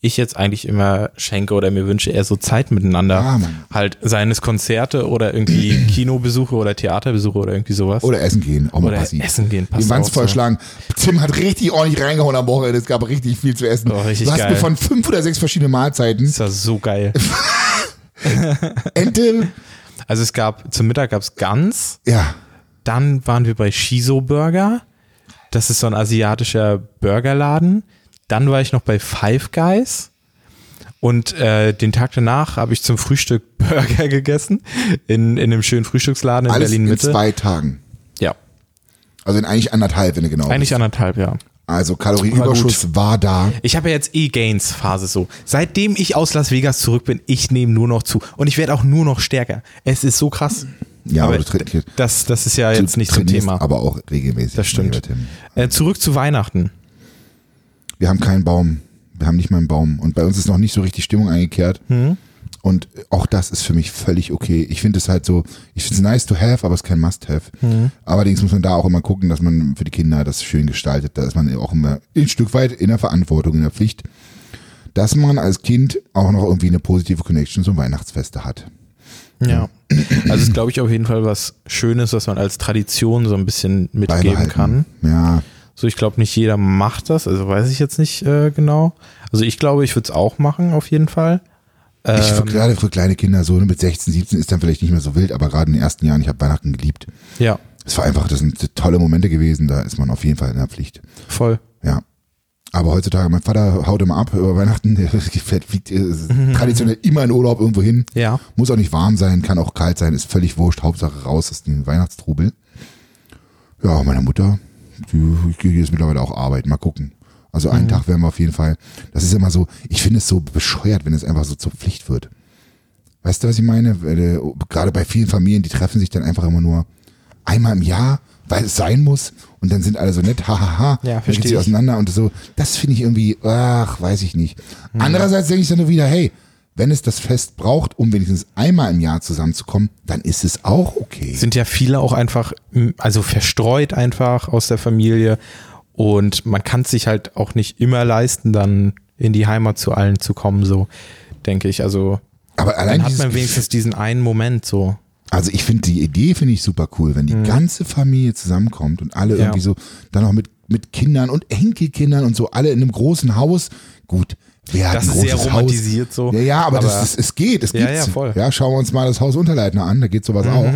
ich jetzt eigentlich immer schenke oder mir wünsche, eher so Zeit miteinander. Ja, Mann. halt seien es Konzerte oder irgendwie Kinobesuche oder Theaterbesuche oder irgendwie sowas. Oder essen gehen, auch mal Oder passiv. essen gehen, passt Die Wanz auch so. Tim hat richtig ordentlich reingehauen am Wochenende. Es gab richtig viel zu essen. Oh, richtig du hast geil. mir von fünf oder sechs verschiedenen Mahlzeiten Das war so geil. Ente, Also es gab, zum Mittag gab es Gans, ja, dann waren wir bei Shiso Burger. Das ist so ein asiatischer Burgerladen. Dann war ich noch bei Five Guys. Und äh, den Tag danach habe ich zum Frühstück Burger gegessen in, in einem schönen Frühstücksladen in Alles Berlin in Mitte. zwei Tagen. Ja, Also in eigentlich anderthalb, wenn du genau eigentlich bist. anderthalb, ja. Also Kalorienüberschuss war da. Ich habe ja jetzt eh Gains-Phase so. Seitdem ich aus Las Vegas zurück bin, ich nehme nur noch zu. Und ich werde auch nur noch stärker. Es ist so krass. Ja, aber, aber trainierst, das, das ist ja jetzt du nicht zum Thema. aber auch regelmäßig. Das stimmt. Äh, zurück zu Weihnachten. Wir haben keinen Baum. Wir haben nicht mal einen Baum. Und bei uns ist noch nicht so richtig Stimmung eingekehrt. Hm? Und auch das ist für mich völlig okay. Ich finde es halt so, ich finde es nice to have, aber es ist kein must have. Hm. Allerdings muss man da auch immer gucken, dass man für die Kinder das schön gestaltet. Da ist man auch immer ein Stück weit in der Verantwortung, in der Pflicht, dass man als Kind auch noch irgendwie eine positive Connection zum Weihnachtsfeste hat. Ja. Also es ist, glaube ich, auf jeden Fall was Schönes, was man als Tradition so ein bisschen mitgeben kann. Ja, So, ich glaube, nicht jeder macht das, also weiß ich jetzt nicht äh, genau. Also ich glaube, ich würde es auch machen, auf jeden Fall. ich für, Ähm, gerade für kleine Kinder so ne, mit 16, 17 ist dann vielleicht nicht mehr so wild, aber gerade in den ersten Jahren, ich habe Weihnachten geliebt. ja, Es war einfach, das sind tolle Momente gewesen, da ist man auf jeden Fall in der Pflicht. voll. Aber heutzutage, mein Vater haut immer ab über Weihnachten, der fliegt äh, traditionell immer in Urlaub irgendwo hin. Ja. Muss auch nicht warm sein, kann auch kalt sein, ist völlig wurscht. Hauptsache raus aus dem Weihnachtstrubel. Ja, meine Mutter, die, ich gehe jetzt mittlerweile auch arbeiten, mal gucken. Also einen Tag werden wir auf jeden Fall. Das ist immer so, ich finde es so bescheuert, wenn es einfach so zur Pflicht wird. Weißt du, was ich meine? Äh, Gerade bei vielen Familien, die treffen sich dann einfach immer nur einmal im Jahr, weil es sein muss. Und dann sind alle so nett, hahaha. Ja, dann geht sie auseinander und so. Das finde ich irgendwie, ach, weiß ich nicht. Mhm. Andererseits denke ich dann nur wieder, hey, wenn es das Fest braucht, um wenigstens einmal im Jahr zusammenzukommen, dann ist es auch okay. Sind ja viele auch einfach, also verstreut einfach aus der Familie. Und man kann es sich halt auch nicht immer leisten, dann in die Heimat zu allen zu kommen, so denke ich. Also Aber allein dann hat man wenigstens diesen einen Moment so. Also ich finde die Idee finde ich super cool, wenn die ganze Familie zusammenkommt und alle Mhm. Ja. irgendwie so dann auch mit mit Kindern und Enkelkindern und so alle in einem großen Haus. Gut, wer hat Das ein ist sehr großes romantisiert Haus? so. Ja, ja, aber, Aber- das ist, es geht, es Ja, gibt's. ja, voll. Mhm. Ja, schauen wir uns mal das Haus Unterleitner an, da geht sowas auch.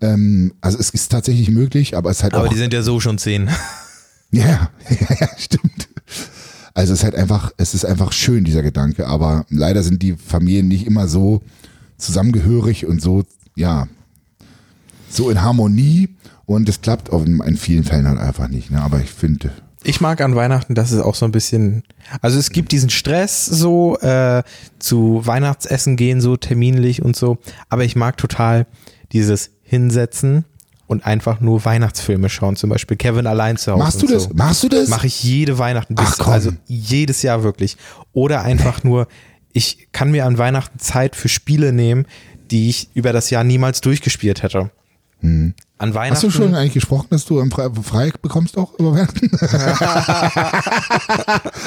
Ähm, also es ist tatsächlich möglich, aber es ist halt Aber auch die sind ja so schon zehn. ja, ja, ja, ja, stimmt. Also es ist halt einfach, es ist einfach schön, dieser Gedanke, aber leider sind die Familien nicht immer so zusammengehörig und so, ja, so in Harmonie und es klappt auch in, vielen Fällen halt einfach nicht. Ne? Aber ich finde, Ich mag an Weihnachten, dass es auch so ein bisschen, also es gibt diesen Stress so äh, zu Weihnachtsessen gehen so terminlich und so, aber ich mag total dieses Hinsetzen und einfach nur Weihnachtsfilme schauen, zum Beispiel Kevin allein zu Hause. machst du das? So. Machst du das? Mache ich jede Weihnachten, bis, Ach, komm. also jedes Jahr wirklich. Oder einfach nur, ich kann mir an Weihnachten Zeit für Spiele nehmen, die ich über das Jahr niemals durchgespielt hätte. An Weihnachten. Hast du schon eigentlich gesprochen, dass du frei, frei bekommst auch über Weihnachten?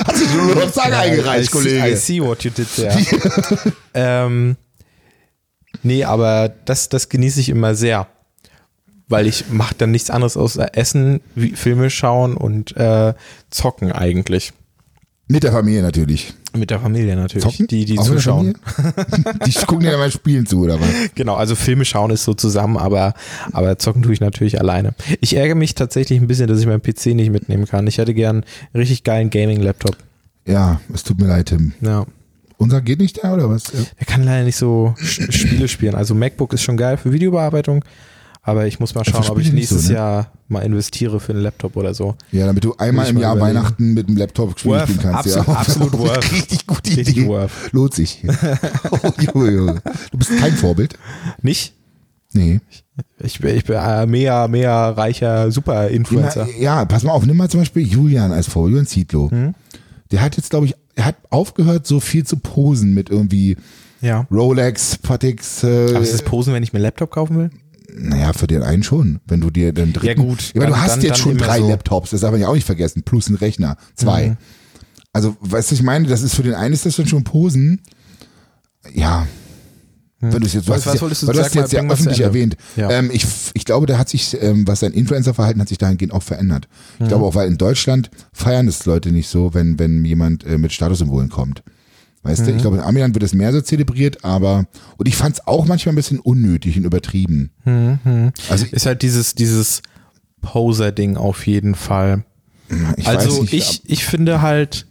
Hast du schon eine Urlaubstage eingereicht, I Kollege? See, I see what you did there. ähm, nee, aber das, das genieße ich immer sehr. Weil ich mache dann nichts anderes außer Essen, Filme schauen und äh, zocken eigentlich. Mit der Familie natürlich. Mit der Familie natürlich. Zocken? Die, die Auch zuschauen. Die gucken dir dann mal Spielen zu, oder was? Genau, also Filme schauen ist so zusammen, aber, aber zocken tue ich natürlich alleine. Ich ärgere mich tatsächlich ein bisschen, dass ich meinen PC nicht mitnehmen kann. Ich hätte gern einen richtig geilen Gaming-Laptop. Ja, es tut mir leid, Tim. Ja. Unser geht nicht da, oder was? Er kann leider nicht so Spiele spielen. Also MacBook ist schon geil für Videobearbeitung, aber ich muss mal für schauen, ob ich nicht so, nächstes ne? Jahr mal investiere für einen Laptop oder so. Ja, damit du einmal im Jahr überlegen. Weihnachten mit dem Laptop Worth, spielen kannst. absolut- ja. absolut worth. Richtig gute Richtig Idee. worth. Lohnt sich. oh, Junge, Junge. Du bist kein Vorbild? Nicht? Nee. Ich bin, ich bin äh, mehr, mehr reicher Super-Influencer. Ja, pass mal auf, nimm mal zum Beispiel Julian als Vor, Julian Zietlow. Hm? Der hat jetzt, glaube ich, er hat aufgehört, so viel zu posen mit irgendwie Ja. Rolex, Patix. Äh, Aber ist das Posen, wenn ich mir einen Laptop kaufen will? Naja, für den einen schon. Wenn du dir den dritten. Ja, gut. Ja, aber du hast dann- jetzt dann schon drei so. Laptops, das darf man ja auch nicht vergessen. Plus ein Rechner. Zwei. Mhm. Also, weißt du, ich meine, das ist für den einen ist das dann schon Posen. Ja. Wenn du es jetzt, Was- hast was wolltest du du hast jetzt ja öffentlich erwähnt. Ja. Ähm, ich, ich glaube, der hat sich, ähm, was sein Influencer-Verhalten hat sich dahingehend auch verändert. Ich Mhm. glaube auch, weil in Deutschland feiern es Leute nicht so, wenn, wenn jemand äh, mit Statussymbolen kommt. Weißt Mhm. du, ich glaube, in Amiland wird es mehr so zelebriert, aber, und ich fand es auch manchmal ein bisschen unnötig und übertrieben. Mhm. Also, Ist halt dieses, dieses Poser-Ding auf jeden Fall. ich also nicht, ich, ich finde halt,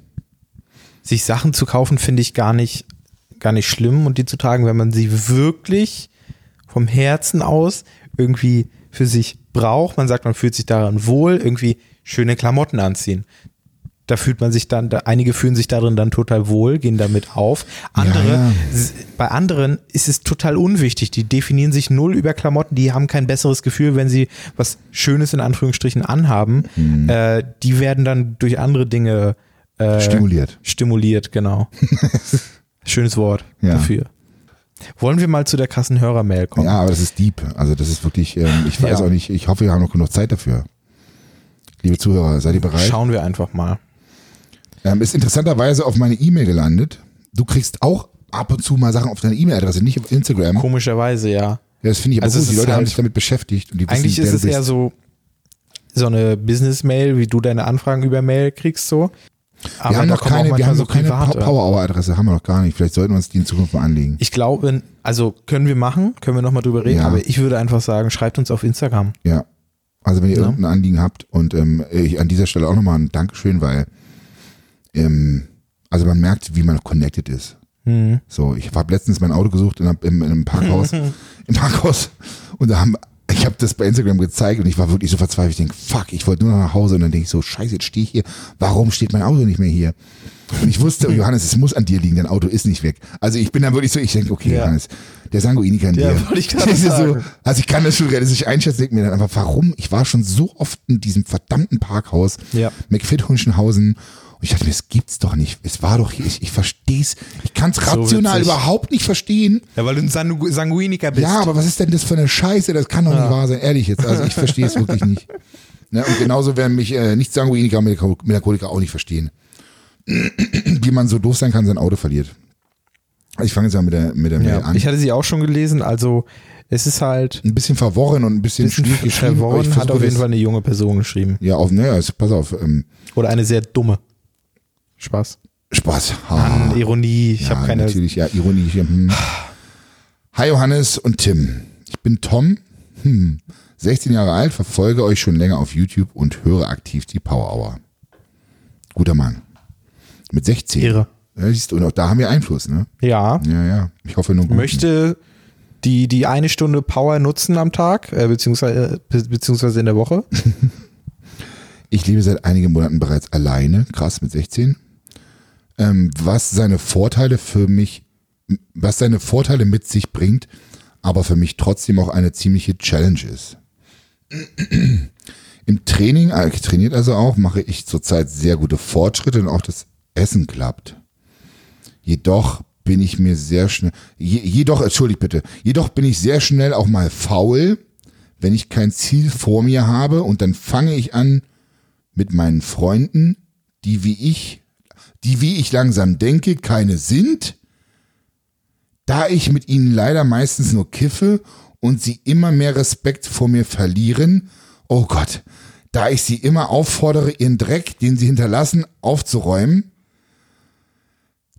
sich Sachen zu kaufen, finde ich gar nicht, gar nicht schlimm und die zu tragen, wenn man sie wirklich vom Herzen aus irgendwie für sich braucht. Man sagt, man fühlt sich daran wohl, irgendwie schöne Klamotten anziehen. Da fühlt man sich dann, da, einige fühlen sich darin dann total wohl, gehen damit auf. Andere, Ja, ja. bei anderen ist es total unwichtig. Die definieren sich null über Klamotten, die haben kein besseres Gefühl, wenn sie was Schönes in Anführungsstrichen anhaben. Mhm. Äh, die werden dann durch andere Dinge äh, Stimuliert. Stimuliert, genau. Schönes Wort Ja. dafür. Wollen wir mal zu der krassen Hörermail kommen? Ja, aber das ist deep. Also das ist wirklich, ähm, ich weiß auch nicht, ich hoffe, wir haben noch genug Zeit dafür. Liebe Zuhörer, seid ihr bereit? Schauen wir einfach mal. Ähm, ist interessanterweise auf meine E-Mail gelandet. Du kriegst auch ab und zu mal Sachen auf deine E-Mail-Adresse, nicht auf Instagram. Komischerweise, ja. Ja, das finde ich aber Also gut. Die Leute haben halt- sich damit beschäftigt. Und die wissen, Eigentlich ist es eher so, so eine Business-Mail, wie du deine Anfragen über Mail kriegst, so. Aber Wir haben noch keine, wir haben so keine. Power-Hour-Adresse, haben wir noch gar nicht. Vielleicht sollten wir uns die in Zukunft mal anlegen. Ich glaube, also können wir machen, können wir nochmal drüber reden, Ja. aber ich würde einfach sagen, schreibt uns auf Instagram. Ja. Also wenn ihr Ja. irgendein Anliegen habt und ähm, ich an dieser Stelle auch nochmal ein Dankeschön, weil ähm, also man merkt, wie man connected ist. Mhm. So, ich habe letztens mein Auto gesucht in, in, in einem Parkhaus, im Parkhaus und da haben ich habe das bei Instagram gezeigt und ich war wirklich so verzweifelt. Ich denke, fuck, ich wollte nur noch nach Hause und dann denke ich so, scheiße, jetzt stehe ich hier. Warum steht mein Auto nicht mehr hier? Und ich wusste, Johannes, es muss an dir liegen, dein Auto ist nicht weg. Also ich bin dann wirklich so, ich denke, okay, Ja. Johannes, der Sanguiniker in Ja, dir. ich ist so, sagen. also ich kann das schon realistisch einschätzen, denke mir dann einfach, warum? Ich war schon so oft in diesem verdammten Parkhaus, Ja. McFit Hunschenhausen. Und ich dachte mir, es gibt's doch nicht. Es war doch hier, ich, ich verstehe es. Ich kann es rational witzig. überhaupt nicht verstehen. Ja, weil du ein Sangu Sanguiniker bist. Ja, aber was ist denn das für eine Scheiße? Das kann doch nicht wahr sein. Ehrlich jetzt. Also ich verstehe es wirklich nicht. Ne? Und genauso werden mich äh, nicht Sanguiniker und Melanchol- Melancholiker auch nicht verstehen. Wie man so doof sein kann, sein Auto verliert. Ich fange jetzt mal mit der, mit der Mail ja. an. Ich hatte sie auch schon gelesen, also es ist halt ein bisschen verworren und ein bisschen, bisschen schwierig geschrieben. verworren, hat auf jeden das- Fall eine junge Person geschrieben. Ja, auf, naja, pass auf. Ähm, Oder eine sehr dumme. Spaß. Spaß. Ha. An Ironie, ich ja, habe keine. Natürlich, ja, Ironie. hier, Hm. Hi Johannes und Tim. Ich bin Tom, hm, 16 Jahre alt, verfolge euch schon länger auf YouTube und höre aktiv die Power Hour. Guter Mann. Mit 16. Irre. Ja, siehst du, und auch da haben wir Einfluss, ne? Ja, Ja, ja. Ich hoffe nur gut. möchte die, die eine Stunde Power nutzen am Tag, äh, beziehungsweise, be- beziehungsweise in der Woche. Ich lebe seit einigen Monaten bereits alleine, krass mit 16. Ähm, was seine Vorteile für mich, was seine Vorteile mit sich bringt, aber für mich trotzdem auch eine ziemliche Challenge ist. Im Training, äh, trainiert also auch, mache ich zurzeit sehr gute Fortschritte und auch das Essen klappt. Jedoch bin ich mir sehr schnell, je, jedoch, entschuldigt bitte, jedoch bin ich sehr schnell auch mal faul, wenn ich kein Ziel vor mir habe und dann fange ich an, mit meinen Freunden, die wie ich, die wie ich langsam denke, keine sind, da ich mit ihnen leider meistens nur kiffe und sie immer mehr Respekt vor mir verlieren, oh Gott, da ich sie immer auffordere, ihren Dreck, den sie hinterlassen, aufzuräumen,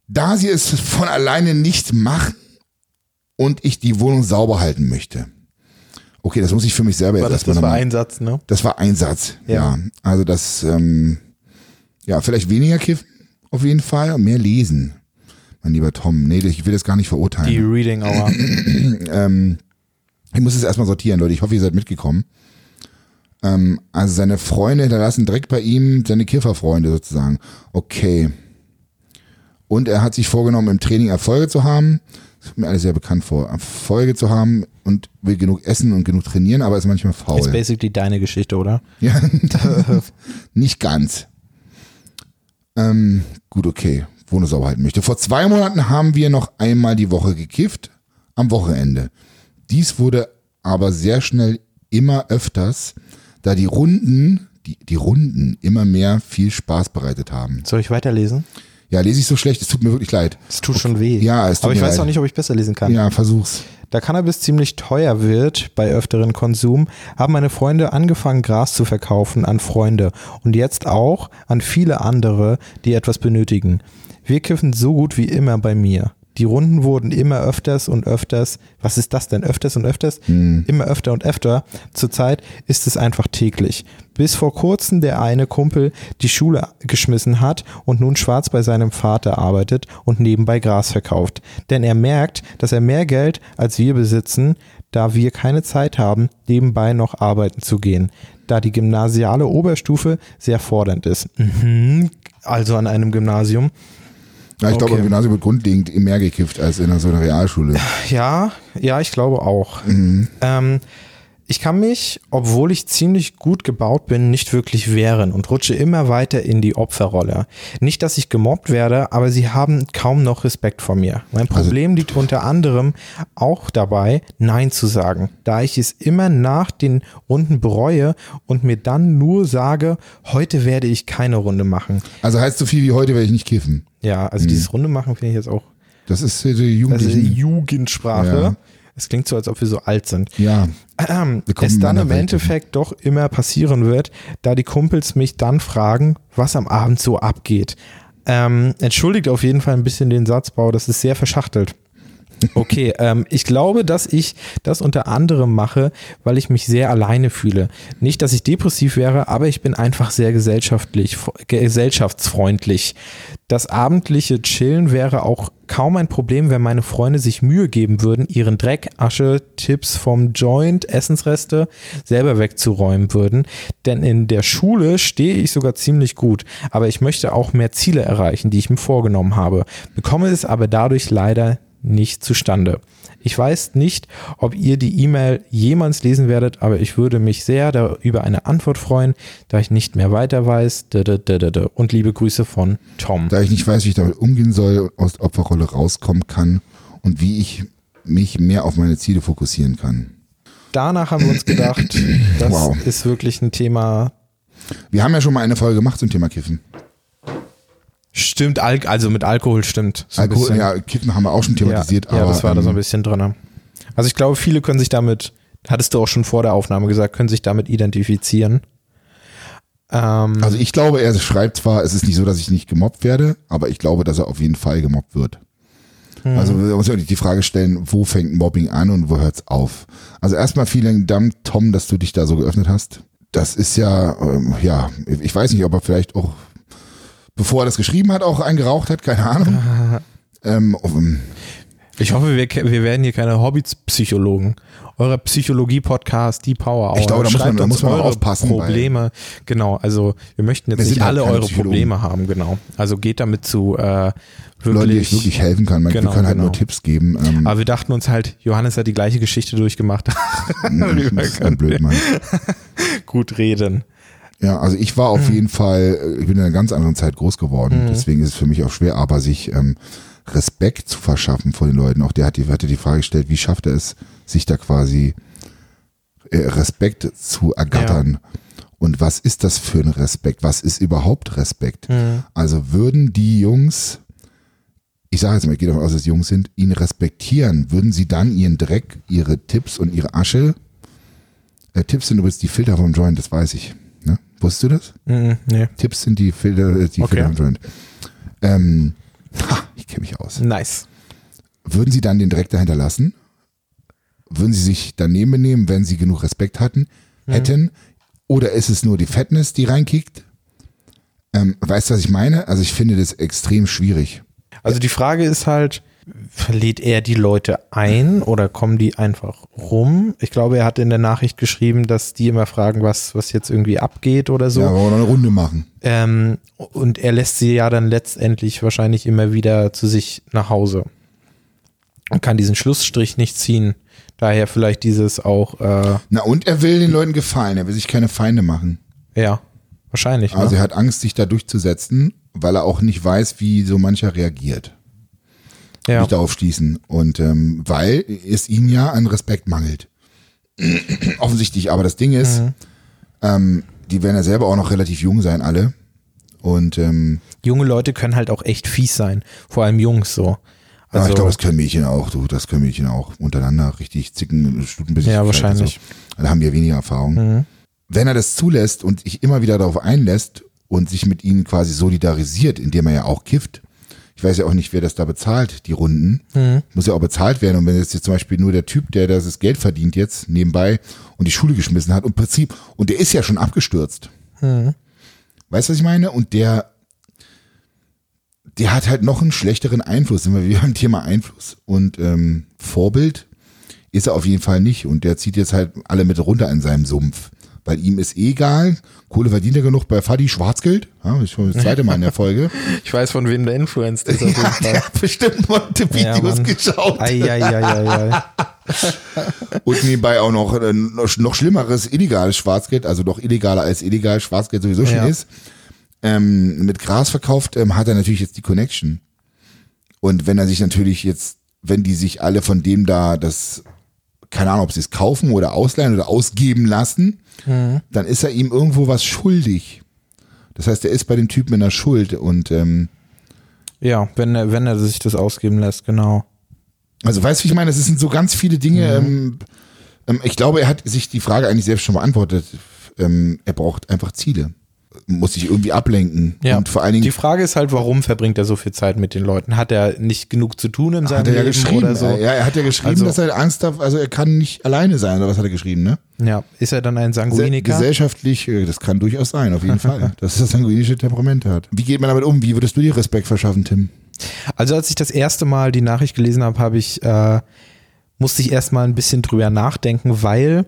da sie es von alleine nicht machen und ich die Wohnung sauber halten möchte. Okay, das muss ich für mich selber War jetzt das, erstmal das war ein Satz, ne? das war ein Satz, ja. Ja. Also das, ähm, ja, vielleicht weniger kiffen, auf jeden Fall, und mehr lesen. Mein lieber Tom, nee, ich will das gar nicht Die verurteilen. Reading Hour. Ähm, ich muss es erstmal sortieren, Leute. Ich hoffe, ihr seid mitgekommen. Ähm, also seine Freunde hinterlassen direkt bei ihm seine Kifferfreunde sozusagen. Okay. Und er hat sich vorgenommen, im Training Erfolge zu haben. Das kommt mir alles sehr bekannt vor. Erfolge zu haben und will genug essen und genug trainieren, aber ist manchmal faul. Ist basically deine Geschichte, oder? Ja, nicht ganz. Ähm, gut, okay. Wohnung sauber halten möchte. Vor zwei Monaten haben wir noch einmal die Woche gekifft, am Wochenende. Dies wurde aber sehr schnell immer öfters, da die Runden, die, die Runden immer mehr viel Spaß bereitet haben. Soll ich weiterlesen? Ja, lese ich so schlecht, es tut mir wirklich leid. Es tut schon weh. Ja, es tut Aber ich mir weiß leid. auch nicht, ob ich besser lesen kann. Ja, versuch's. Da Cannabis ziemlich teuer wird bei öfteren Konsum, haben meine Freunde angefangen, Gras zu verkaufen an Freunde und jetzt auch an viele andere, die etwas benötigen. Wir kiffen so gut wie immer bei mir. Die Runden wurden immer öfters und öfters. Was ist das denn? Öfters und öfters? Immer öfter und öfter. Zurzeit ist es einfach täglich. Bis vor kurzem der eine Kumpel die Schule geschmissen hat und nun schwarz bei seinem Vater arbeitet und nebenbei Gras verkauft. Denn er merkt, dass er mehr Geld als wir besitzen, da wir keine Zeit haben, nebenbei noch arbeiten zu gehen, da die gymnasiale Oberstufe sehr fordernd ist. Mhm. Also an einem Gymnasium. Ja, ich glaube, Okay. im Gymnasium wird grundlegend mehr gekifft als in so einer Realschule. Ja, ja, ich glaube auch. Ähm, ich kann mich, obwohl ich ziemlich gut gebaut bin, nicht wirklich wehren und rutsche immer weiter in die Opferrolle. Nicht, dass ich gemobbt werde, aber sie haben kaum noch Respekt vor mir. Mein Problem liegt unter anderem auch dabei, Nein zu sagen, da ich es immer nach den Runden bereue und mir dann nur sage, heute werde ich keine Runde machen. Also heißt so viel wie heute werde ich nicht kiffen. Ja, also dieses Runde machen finde ich jetzt auch Das ist die ist Jugendlichen. Jugendsprache. Ja. Es klingt so, als ob wir so alt sind. ja, Ähm, es dann im. Endeffekt doch immer passieren wird, da die Kumpels mich dann fragen, was am Abend so abgeht. Ähm, entschuldigt auf jeden Fall ein bisschen den Satzbau, das ist sehr verschachtelt. Okay, ähm, ich glaube, dass ich das unter anderem mache, weil ich mich sehr alleine fühle. Nicht, dass ich depressiv wäre, aber ich bin einfach sehr gesellschaftlich, gesellschaftsfreundlich. Das abendliche Chillen wäre auch kaum ein Problem, wenn meine Freunde sich Mühe geben würden, ihren Dreck, Asche, Tipps vom Joint, Essensreste selber wegzuräumen würden. Denn in der Schule stehe ich sogar ziemlich gut. Aber ich möchte auch mehr Ziele erreichen, die ich mir vorgenommen habe. Bekomme es aber dadurch leider nicht zustande. Ich weiß nicht, ob ihr die E-Mail jemals lesen werdet, aber ich würde mich sehr über eine Antwort freuen, da ich nicht mehr weiter weiß. Und liebe Grüße von Tom. da ich nicht weiß, wie ich damit umgehen soll, aus der Opferrolle rauskommen kann und wie ich mich mehr auf meine Ziele fokussieren kann. Danach haben wir uns gedacht, das Wow. ist wirklich ein Thema. Wir haben ja schon mal eine Folge gemacht zum Thema Kiffen. Stimmt, Al also mit Alkohol stimmt. So Alkohol, ja, Kiffen haben wir auch schon thematisiert, ja, aber ja, das war da so ein ähm, bisschen drin. Also ich glaube, viele können sich damit, hattest du auch schon vor der Aufnahme gesagt, können sich damit identifizieren. Ähm, also ich glaube, er schreibt zwar, es ist nicht so, dass ich nicht gemobbt werde, aber ich glaube, dass er auf jeden Fall gemobbt wird. Hm. Also wir müssen uns die Frage stellen, wo fängt Mobbing an und wo hört's auf? Also erstmal vielen Dank, Tom, dass du dich da so geöffnet hast. Das ist ja, ähm, ja, ich weiß nicht, ob er vielleicht auch, bevor er das geschrieben hat, auch eingeraucht hat, keine Ahnung. ähm, um, ich hoffe, wir, wir werden hier keine Hobbypsychologen. Euer Psychologie-Podcast, die Power Hour. Ich glaube, da muss man- da muss man eure aufpassen, Probleme. Genau, also wir möchten jetzt Wir nicht halt alle eure. Probleme haben, genau. Also geht damit zu äh, wirklich. Leute, die ich wirklich helfen kann. Man, Genau, wir können halt genau. nur Tipps geben. Ähm, Aber wir dachten uns halt, Johannes hat die gleiche Geschichte durchgemacht. Darüber das ist blöd, Mann. gut reden. Ja, also ich war auf jeden Fall, äh, ich bin in einer ganz anderen Zeit groß geworden. Deswegen ist es für mich auch schwer, aber sich ähm, Respekt zu verschaffen vor den Leuten. Auch der hat die, hatte die Frage gestellt, wie schafft er es, sich da quasi äh, Respekt zu ergattern. Und was ist das für ein Respekt? Was ist überhaupt Respekt? Hm. Also würden die Jungs, ich sage jetzt mal, ich gehe davon aus, dass es Jungs sind, ihn respektieren, würden sie dann ihren Dreck, ihre Tipps und ihre Asche, äh, Tipps sind übrigens die Filter vom Joint, das weiß ich. Ne? Wusstest du das? Mhm, nee. Tipps sind die Filter, äh, die Okay. Filter. Ähm, ha, ich kenne mich aus. Nice. Würden sie dann den Dreck dahinter lassen? Würden sie sich daneben benehmen, wenn sie genug Respekt hatten, hätten? Oder ist es nur die Fatness, die reinkickt? Ähm, weißt du, was ich meine? Also ich finde das extrem schwierig. Also die Frage ist halt, lädt er die Leute ein oder kommen die einfach rum? Ich glaube, er hat in der Nachricht geschrieben, dass die immer fragen, was, was jetzt irgendwie abgeht oder so. Ja, noch eine Runde machen. Ähm, und er lässt sie ja dann letztendlich wahrscheinlich immer wieder zu sich nach Hause. Und kann diesen Schlussstrich nicht ziehen. Daher vielleicht dieses auch, äh, Na und er will den Leuten gefallen, er will sich keine Feinde machen. ja, wahrscheinlich. Also ne? er hat Angst, sich da durchzusetzen, weil er auch nicht weiß, wie so mancher reagiert. Ja. Nicht darauf schließen. Und ähm, weil es ihnen ja an Respekt mangelt. Offensichtlich, aber das Ding ist, Mhm. ähm, die werden ja selber auch noch relativ jung sein, alle. Und ähm, Junge Leute können halt auch echt fies sein. Vor allem Jungs so. ja, Also, ich glaube, das können Mädchen auch, du, das können Mädchen auch untereinander richtig zicken, Stutenbesicht. Ja, wahrscheinlich. So. Da haben wir weniger Erfahrung. Mhm. Wenn er das zulässt und sich immer wieder darauf einlässt und sich mit ihnen quasi solidarisiert, indem er ja auch kifft, ich weiß ja auch nicht, wer das da bezahlt, die Runden. Mhm. Muss ja auch bezahlt werden. Und wenn jetzt, jetzt zum Beispiel nur der Typ, der das Geld verdient jetzt nebenbei und die Schule geschmissen hat, und im Prinzip, und der ist ja schon abgestürzt. Mhm. Weißt du, was ich meine? Und der, der hat halt noch einen schlechteren Einfluss. Sind wir wieder beim Thema Einfluss. Und ähm, Vorbild ist er auf jeden Fall nicht. Und der zieht jetzt halt alle mit runter in seinem Sumpf. Weil ihm ist eh egal. Kohle verdient er genug bei Fadi Schwarzgeld. Ja, das ist schon das zweite Mal in der Folge. Ich weiß, von wem der influenced ist auf jeden ja, der hat bestimmt Monte-Videos Mann. geschaut. Ei, ei, ei, ei, ei. Und nebenbei auch noch, äh, noch, noch schlimmeres illegales Schwarzgeld, also noch illegaler als illegal Schwarzgeld sowieso schon Ja. ist. Ähm, mit Gras verkauft, ähm, hat er natürlich jetzt die Connection. Und wenn er sich natürlich jetzt, wenn die sich alle von dem da das, keine Ahnung, ob sie es kaufen oder ausleihen oder ausgeben lassen, dann ist er ihm irgendwo was schuldig. Das heißt, er ist bei dem Typen in der Schuld und ähm, Ja, wenn er, wenn er sich das ausgeben lässt, genau. Also weißt du, wie ich meine? Es sind so ganz viele Dinge. Ähm, ähm, ich glaube, er hat sich die Frage eigentlich selbst schon beantwortet. Ähm, er braucht einfach Ziele. Muss sich irgendwie ablenken. Ja. Und vor allen Die Dingen Frage ist halt, warum verbringt er so viel Zeit mit den Leuten? Hat er nicht genug zu tun in seinem hat er ja Leben geschrieben. oder so? Ja, er hat ja geschrieben, Also- dass er Angst hat, also er kann nicht alleine sein, oder was hat er geschrieben, ne? Ja, ist er dann ein Sanguiniker? gesellschaftlich, äh, das kann durchaus sein, auf jeden Fall. Dass er das sanguinische Temperament hat. Wie geht man damit um? Wie würdest du dir Respekt verschaffen, Tim? Also als ich das erste Mal die Nachricht gelesen habe, habe ich, äh, musste ich erstmal ein bisschen drüber nachdenken, weil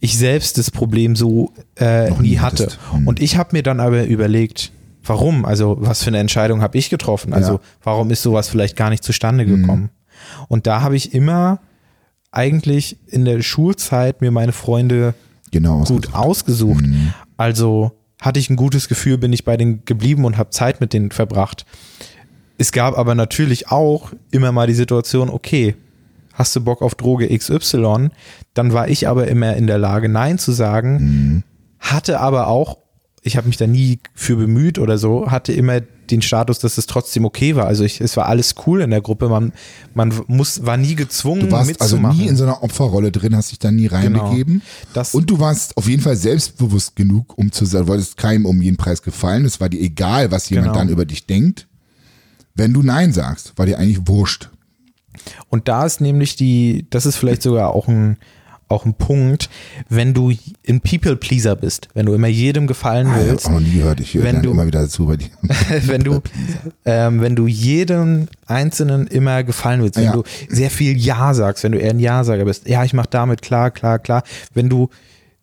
ich selbst das Problem so äh, nie hatte. hattest. Hm. Und ich habe mir dann aber überlegt, warum? Also was für eine Entscheidung habe ich getroffen? Also Ja. warum ist sowas vielleicht gar nicht zustande gekommen? Und da habe ich immer eigentlich in der Schulzeit mir meine Freunde Genau. gut ausgesucht. Also hatte ich ein gutes Gefühl, bin ich bei denen geblieben und habe Zeit mit denen verbracht. Es gab aber natürlich auch immer mal die Situation, okay, hast du Bock auf Droge XY? Dann war ich aber immer in der Lage, Nein zu sagen, hatte aber auch, ich habe mich da nie für bemüht oder so, hatte immer den Status, dass es trotzdem okay war. Also ich, es war alles cool in der Gruppe. Man, man muss, war nie gezwungen, Du warst also mitzumachen. nie in so einer Opferrolle drin, hast dich da nie reinbegeben. Das- und du warst auf jeden Fall selbstbewusst genug, um zu sagen, du wolltest keinem um jeden Preis gefallen. Es war dir egal, was jemand Genau. dann über dich denkt. Wenn du Nein sagst, war dir eigentlich wurscht. Und da ist nämlich die, das ist vielleicht sogar auch ein, auch ein Punkt, wenn du ein People-Pleaser bist, wenn du immer jedem gefallen Ah, ich willst, auch noch nie gehört. Ich höre wenn du- immer wieder dazu bei dir. wenn du, ähm, wenn du jedem Einzelnen immer gefallen willst, wenn Ja. du sehr viel Ja sagst, wenn du eher ein Ja-Sager bist, ja, ich mach damit, klar, klar, klar, wenn du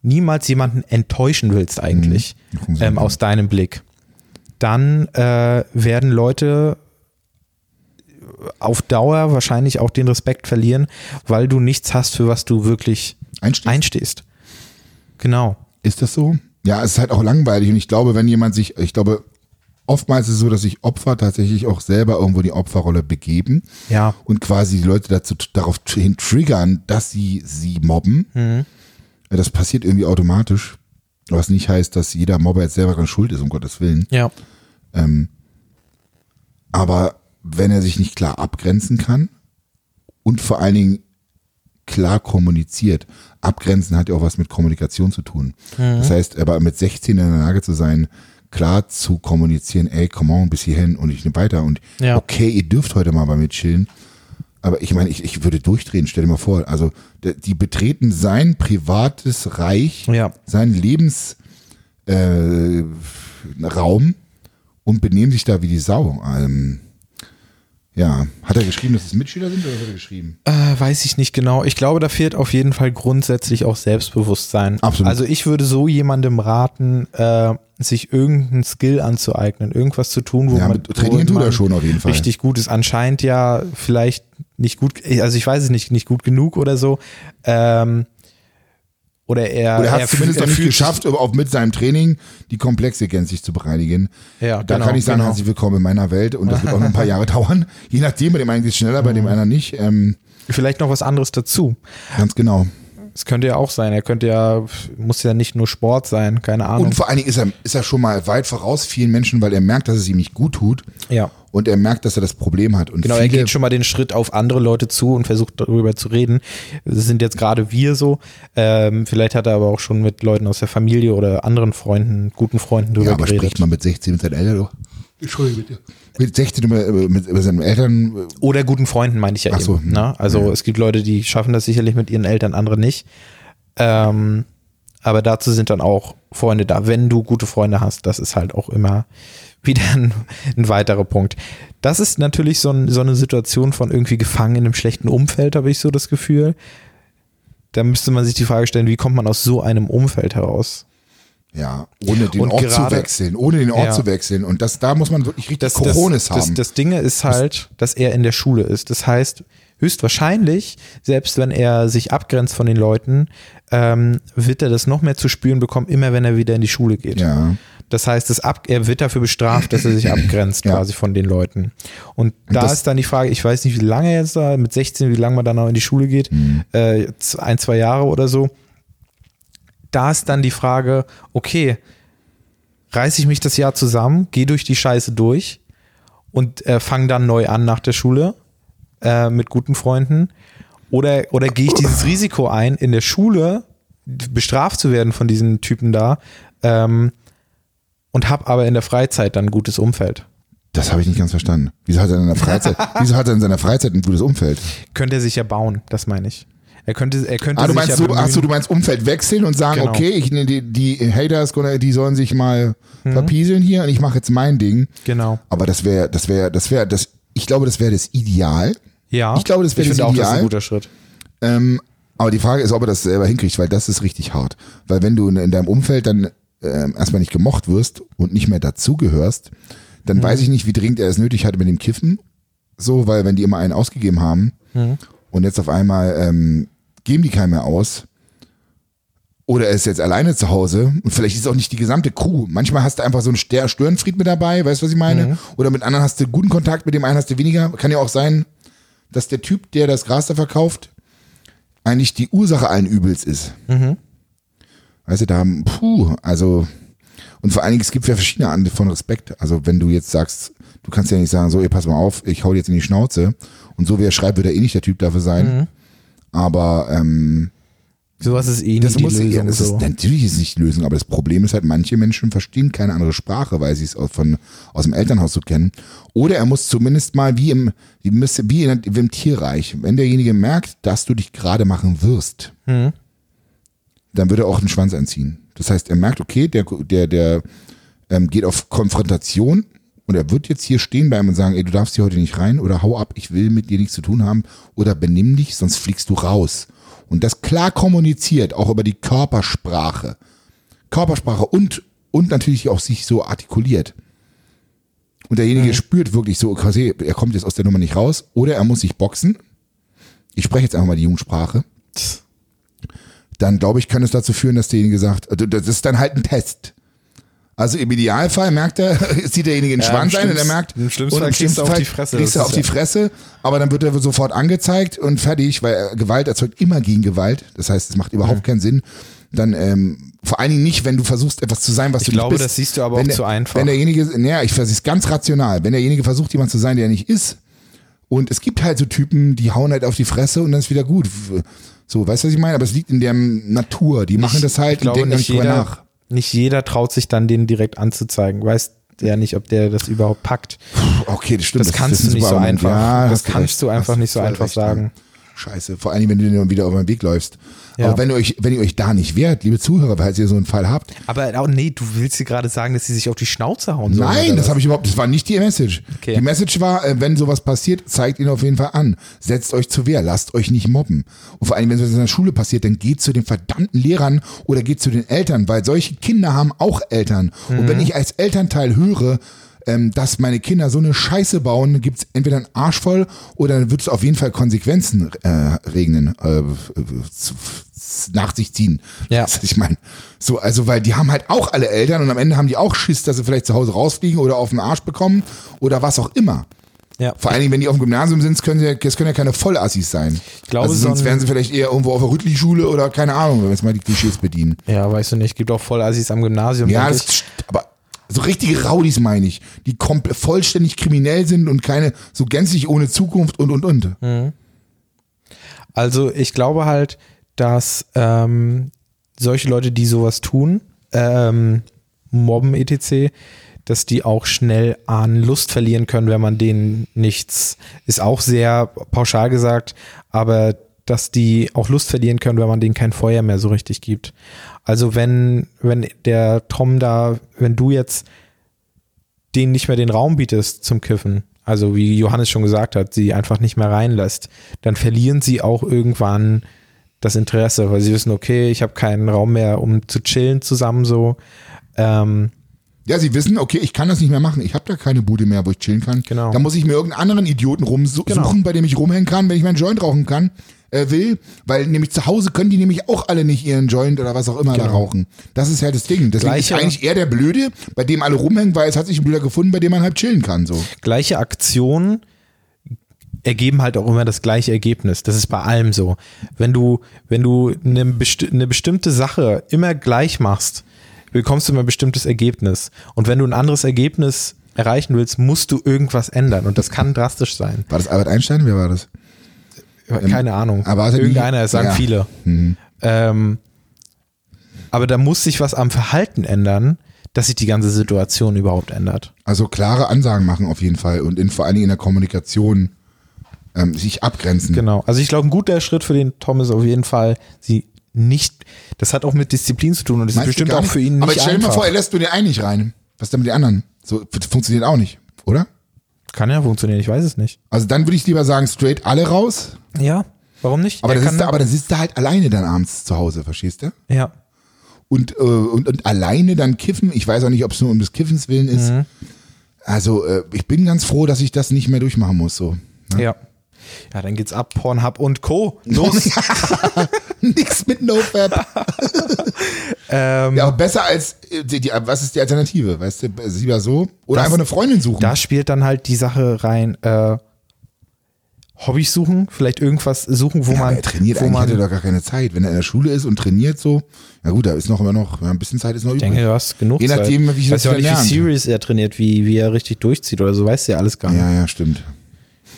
niemals jemanden enttäuschen willst eigentlich, Mhm. ähm, aus deinem Blick, dann äh, werden Leute auf Dauer wahrscheinlich auch den Respekt verlieren, weil du nichts hast, für was du wirklich Einstehst. einstehst. Genau. Ist das so? Ja, es ist halt auch langweilig und ich glaube, wenn jemand sich, ich glaube, oftmals ist es so, dass sich Opfer tatsächlich auch selber irgendwo die Opferrolle begeben Ja. und quasi die Leute dazu darauf hin triggern, dass sie sie mobben. Mhm. Das passiert irgendwie automatisch, was nicht heißt, dass jeder Mobber jetzt selber dran schuld ist, um Gottes Willen. Ja. Ähm, aber wenn er sich nicht klar abgrenzen kann und vor allen Dingen klar kommuniziert, abgrenzen hat ja auch was mit Kommunikation zu tun. Mhm. Das heißt, aber mit 16 in der Lage zu sein, klar zu kommunizieren, ey, come on, bis hierhin und ich nehme weiter und Ja. okay, ihr dürft heute mal bei mir chillen. Aber ich meine, ich, ich würde durchdrehen, stell dir mal vor. Also die betreten sein privates Reich, Ja. seinen Lebensraum äh, und benehmen sich da wie die Sau. Ähm, ja, hat er geschrieben, dass es Mitschüler sind oder hat er geschrieben? Äh, weiß ich nicht genau. Ich glaube, da fehlt auf jeden Fall grundsätzlich auch Selbstbewusstsein. Absolut. Also ich würde so jemandem raten, äh, sich irgendeinen Skill anzueignen, irgendwas zu tun, wo Ja, man, trainieren tut er schon auf jeden Fall. richtig gut ist. Anscheinend ja vielleicht nicht gut, also ich weiß es nicht, nicht gut genug oder so. Ähm, oder er, Oder er hat es zumindest er nicht geschafft, auch mit seinem Training die Komplexe gänzlich zu bereinigen. Ja, da genau, kann ich sagen, genau. herzlich willkommen in meiner Welt und das wird auch noch ein paar Jahre dauern. Je nachdem, bei dem einen geht es schneller, bei dem anderen nicht. Ähm, vielleicht noch was anderes dazu. ganz genau. Es könnte ja auch sein. Er könnte ja, muss ja nicht nur Sport sein, keine Ahnung. Und vor allen Dingen ist er, ist er schon mal weit voraus vielen Menschen, weil er merkt, dass es ihm nicht gut tut ja. Und er merkt, dass er das Problem hat. Und Genau, er geht schon mal den Schritt auf andere Leute zu und versucht darüber zu reden. Das sind jetzt gerade wir so. Ähm, vielleicht hat er aber auch schon mit Leuten aus der Familie oder anderen Freunden, guten Freunden drüber ja, aber geredet. spricht man mit 16 mit seinen Eltern doch. Entschuldigung bitte. Mit 16 über, mit, über seinen Eltern. äh, Oder guten Freunden, meine ich ja Ach so, eben. Ne? Also ja. es gibt Leute, die schaffen das sicherlich mit ihren Eltern, andere nicht. Ähm, aber dazu sind dann auch Freunde da. Wenn du gute Freunde hast, das ist halt auch immer wieder ein, ein weiterer Punkt. Das ist natürlich so, ein, so eine Situation von irgendwie gefangen in einem schlechten Umfeld, habe ich so das Gefühl. Da müsste man sich die Frage stellen, wie kommt man aus so einem Umfeld heraus? Ja, ohne den Und Ort gerade- zu wechseln, ohne den Ort Ja. zu wechseln. Und das, da muss man wirklich richtig das, Coronis das, das, haben. das Ding ist halt, dass er in der Schule ist. Das heißt, höchstwahrscheinlich, selbst wenn er sich abgrenzt von den Leuten, ähm, wird er das noch mehr zu spüren bekommen, immer wenn er wieder in die Schule geht. ja. Das heißt, das ab, er wird dafür bestraft, dass er sich abgrenzt Ja. quasi von den Leuten. Und da das- ist dann die Frage, ich weiß nicht, wie lange er jetzt da, mit 16, wie lange man dann noch in die Schule geht, Mhm. äh, ein, zwei Jahre oder so. Da ist dann die Frage, okay, reiße ich mich das Jahr zusammen, gehe durch die Scheiße durch und äh, fange dann neu an nach der Schule äh, mit guten Freunden? Oder, oder gehe ich dieses Risiko ein, in der Schule bestraft zu werden von diesen Typen da ähm, und habe aber in der Freizeit dann ein gutes Umfeld? Das habe ich nicht ganz verstanden. Wieso hat er in seiner Freizeit, wieso hat er in seiner Freizeit ein gutes Umfeld? Könnte er sich ja bauen, das meine ich. Er könnte, er könnte Ah, du sich meinst, ja so, bemühen. ach so, du meinst Umfeld wechseln und sagen, Genau. okay, ich, die, die Haters, die sollen sich mal Mhm. verpieseln hier und ich mache jetzt mein Ding. Genau. Aber das wäre, das wäre, das wäre, das, ich glaube, das wäre das Ideal. Ja. Ich glaube, das wäre ich das finde auch, das ist Ideal. ein guter Schritt. Ähm, aber die Frage ist, ob er das selber hinkriegt, weil das ist richtig hart. Weil wenn du in, in deinem Umfeld dann ähm, erstmal nicht gemocht wirst und nicht mehr dazugehörst, dann weiß ich nicht, wie dringend er es nötig hatte mit dem Kiffen. So, weil wenn die immer einen ausgegeben haben und jetzt auf einmal ähm, geben die keinen mehr aus. Oder er ist jetzt alleine zu Hause und vielleicht ist auch nicht die gesamte Crew. Manchmal hast du einfach so einen Störenfried mit dabei, weißt du, was ich meine? Oder mit anderen hast du guten Kontakt, mit dem einen hast du weniger. Kann ja auch sein, dass der Typ, der das Gras da verkauft, eigentlich die Ursache allen Übels ist. Weißt du, da haben, puh, also, und vor allen Dingen, es gibt ja verschiedene Arten von Respekt. Also, wenn du jetzt sagst, du kannst ja nicht sagen, so, ihr pass mal auf, ich hau dir jetzt in die Schnauze. Und so wie er schreibt, wird er eh nicht der Typ dafür sein. Aber, ähm, Sowas ist eh das nicht die muss Lösung. ja, das so. ist, natürlich ist es nicht die Lösung, aber das Problem ist halt, manche Menschen verstehen keine andere Sprache, weil sie es aus, von, aus dem Elternhaus so kennen. Oder er muss zumindest mal wie im, wie, in, wie im Tierreich, wenn derjenige merkt, dass du dich gerade machen wirst, Mhm. Dann wird er auch den Schwanz anziehen. Das heißt, er merkt, okay, der, der, der ähm, geht auf Konfrontation und er wird jetzt hier stehen bleiben und sagen, ey, du darfst hier heute nicht rein oder hau ab, ich will mit dir nichts zu tun haben oder benimm dich, sonst fliegst du raus. Und das klar kommuniziert, auch über die Körpersprache. Körpersprache und, und natürlich auch sich so artikuliert. Und derjenige spürt wirklich so, quasi, er kommt jetzt aus der Nummer nicht raus oder er muss sich boxen. Ich spreche jetzt einfach mal die Jugendsprache dann glaube ich, kann es dazu führen, dass derjenige sagt, also das ist dann halt ein Test. Also im Idealfall merkt er, sieht derjenige den Ja, Schwanz ein und er merkt, im schlimmsten Fall kriegst du auf die Fresse, Kriegst du auf die Fresse, aber dann wird er sofort angezeigt und fertig, weil äh, Gewalt erzeugt immer gegen Gewalt. Das heißt, es macht überhaupt keinen Sinn. Dann ähm, vor allen Dingen nicht, wenn du versuchst, etwas zu sein, was Ich du glaube, nicht bist. das siehst du aber wenn auch der, zu einfach. Wenn derjenige, naja, ich versuche es ganz rational. Wenn derjenige versucht, jemand zu sein, der er nicht ist, und es gibt halt so Typen, die hauen halt auf die Fresse und dann ist wieder gut. So, weißt du, was ich meine? Aber es liegt in der Natur. Die machen das halt ich glaube, und denken nicht drüber jeder, nach. nicht jeder traut sich dann, den direkt anzuzeigen. Weiß ja nicht, ob der das überhaupt packt. Okay, das stimmt. Das kannst ist du nicht so einfach. Ja, Das kannst recht. du einfach Hast nicht so einfach recht, sagen. ja. Scheiße. Vor allem, wenn du dann wieder auf den Weg läufst. Ja. Aber wenn ihr euch, wenn ihr euch da nicht wehrt, liebe Zuhörer, falls ihr so einen Fall habt, Aber oh, nee, du willst dir gerade sagen, dass sie sich auf die Schnauze hauen sollen. Nein, das habe ich überhaupt, das war nicht die Message. Okay. Die Message war, äh, wenn sowas passiert, zeigt ihn auf jeden Fall an. Setzt euch zur Wehr, lasst euch nicht mobben. Und vor allem, wenn sowas in der Schule passiert, dann geht zu den verdammten Lehrern oder geht zu den Eltern, weil solche Kinder haben auch Eltern. Und Mhm. wenn ich als Elternteil höre, ähm, dass meine Kinder so eine Scheiße bauen, gibt's entweder einen Arsch voll oder dann wird es auf jeden Fall Konsequenzen äh, regnen, äh, nach sich ziehen. Ja. Was ich meine, so, also, weil die haben halt auch alle Eltern und am Ende haben die auch Schiss, dass sie vielleicht zu Hause rausfliegen oder auf den Arsch bekommen oder was auch immer. Ja. Vor allen Dingen, wenn die auf dem Gymnasium sind, können sie, das können ja keine Vollassis sein. Ich glaube, also so sonst ein- wären sie vielleicht eher irgendwo auf der Rüttli-Schule oder keine Ahnung, wenn wir jetzt mal die Klischees bedienen. Ja, weißt du nicht. Gibt auch voll Assis am Gymnasium. Ja, das, aber so richtige Raudis meine ich, die vollständig kriminell sind und keine, so gänzlich ohne Zukunft und und und. Hm. Also ich glaube halt, dass ähm, solche Leute, die sowas tun, ähm, mobben etc., dass die auch schnell an Lust verlieren können, wenn man denen nichts, ist auch sehr pauschal gesagt, aber dass die auch Lust verlieren können, wenn man denen kein Feuer mehr so richtig gibt. Also wenn, wenn der Tom da, wenn du jetzt denen nicht mehr den Raum bietest zum Kiffen, also wie Johannes schon gesagt hat, sie einfach nicht mehr reinlässt, dann verlieren sie auch irgendwann das Interesse, weil sie wissen, okay, ich habe keinen Raum mehr, um zu chillen zusammen so. Ähm, Ja, sie wissen, okay, ich kann das nicht mehr machen. Ich habe da keine Bude mehr, wo ich chillen kann. Genau. Da muss ich mir irgendeinen anderen Idioten rumsuchen, Genau. bei dem ich rumhängen kann, wenn ich meinen Joint rauchen kann, äh, will. Weil nämlich zu Hause können die nämlich auch alle nicht ihren Joint oder was auch immer da Genau. rauchen. Das ist ja das Ding. Deswegen Gleicher- ist eigentlich eher der Blöde, bei dem alle rumhängen, weil es hat sich ein Blöder gefunden, bei dem man halt chillen kann. So. gleiche Aktionen ergeben halt auch immer das gleiche Ergebnis. Das ist bei allem so. Wenn du, wenn du eine, besti eine bestimmte Sache immer gleich machst, bekommst du immer ein bestimmtes Ergebnis. Und wenn du ein anderes Ergebnis erreichen willst, musst du irgendwas ändern. Und das kann drastisch sein. War das Albert Einstein? Wer war das? Keine Ahnung. aber also Irgendeiner, das sagen ja. viele. Ähm, aber da muss sich was am Verhalten ändern, dass sich die ganze Situation überhaupt ändert. Also klare Ansagen machen auf jeden Fall und in, vor allen Dingen in der Kommunikation ähm, sich abgrenzen. Genau. Also ich glaube, ein guter Schritt für den Tom ist auf jeden Fall, sie nicht, das hat auch mit Disziplin zu tun und das Meinst ist bestimmt auch für ihn nicht Aber stell dir mal vor, er lässt nur den einen nicht rein. Was denn mit den anderen? So funktioniert auch nicht, oder? Kann ja funktionieren, ich weiß es nicht. Also dann würde ich lieber sagen, straight alle raus. Ja, warum nicht? Aber Er dann, kann- sitzt er, aber dann sitzt er halt alleine dann abends zu Hause, verstehst du? ja. Und, äh, und, und alleine dann kiffen. Ich weiß auch nicht, ob es nur um des Kiffens willen ist. Mhm. Also äh, ich bin ganz froh, dass ich das nicht mehr durchmachen muss. So. ja. Ja, dann geht's ab, Pornhub und Co. Los. Nix mit NoFap. ähm, Ja, aber besser als, äh, die, die, was ist die Alternative? Weißt du, ist lieber so? Oder Das- einfach eine Freundin suchen. da spielt dann halt die Sache rein, äh, Hobbys suchen, vielleicht irgendwas suchen, wo Ja, man, er trainiert wo er man, doch gar keine Zeit. Wenn er in der Schule ist und trainiert so, na gut, da ist noch immer noch, ein bisschen Zeit ist noch ich übrig. denke, du hast genug Je nachdem, Zeit. wie ich Weiß das ja auch nicht, wie serious er trainiert, wie, wie er richtig durchzieht oder so, weißt du ja alles gar nicht. Ja, ja, stimmt.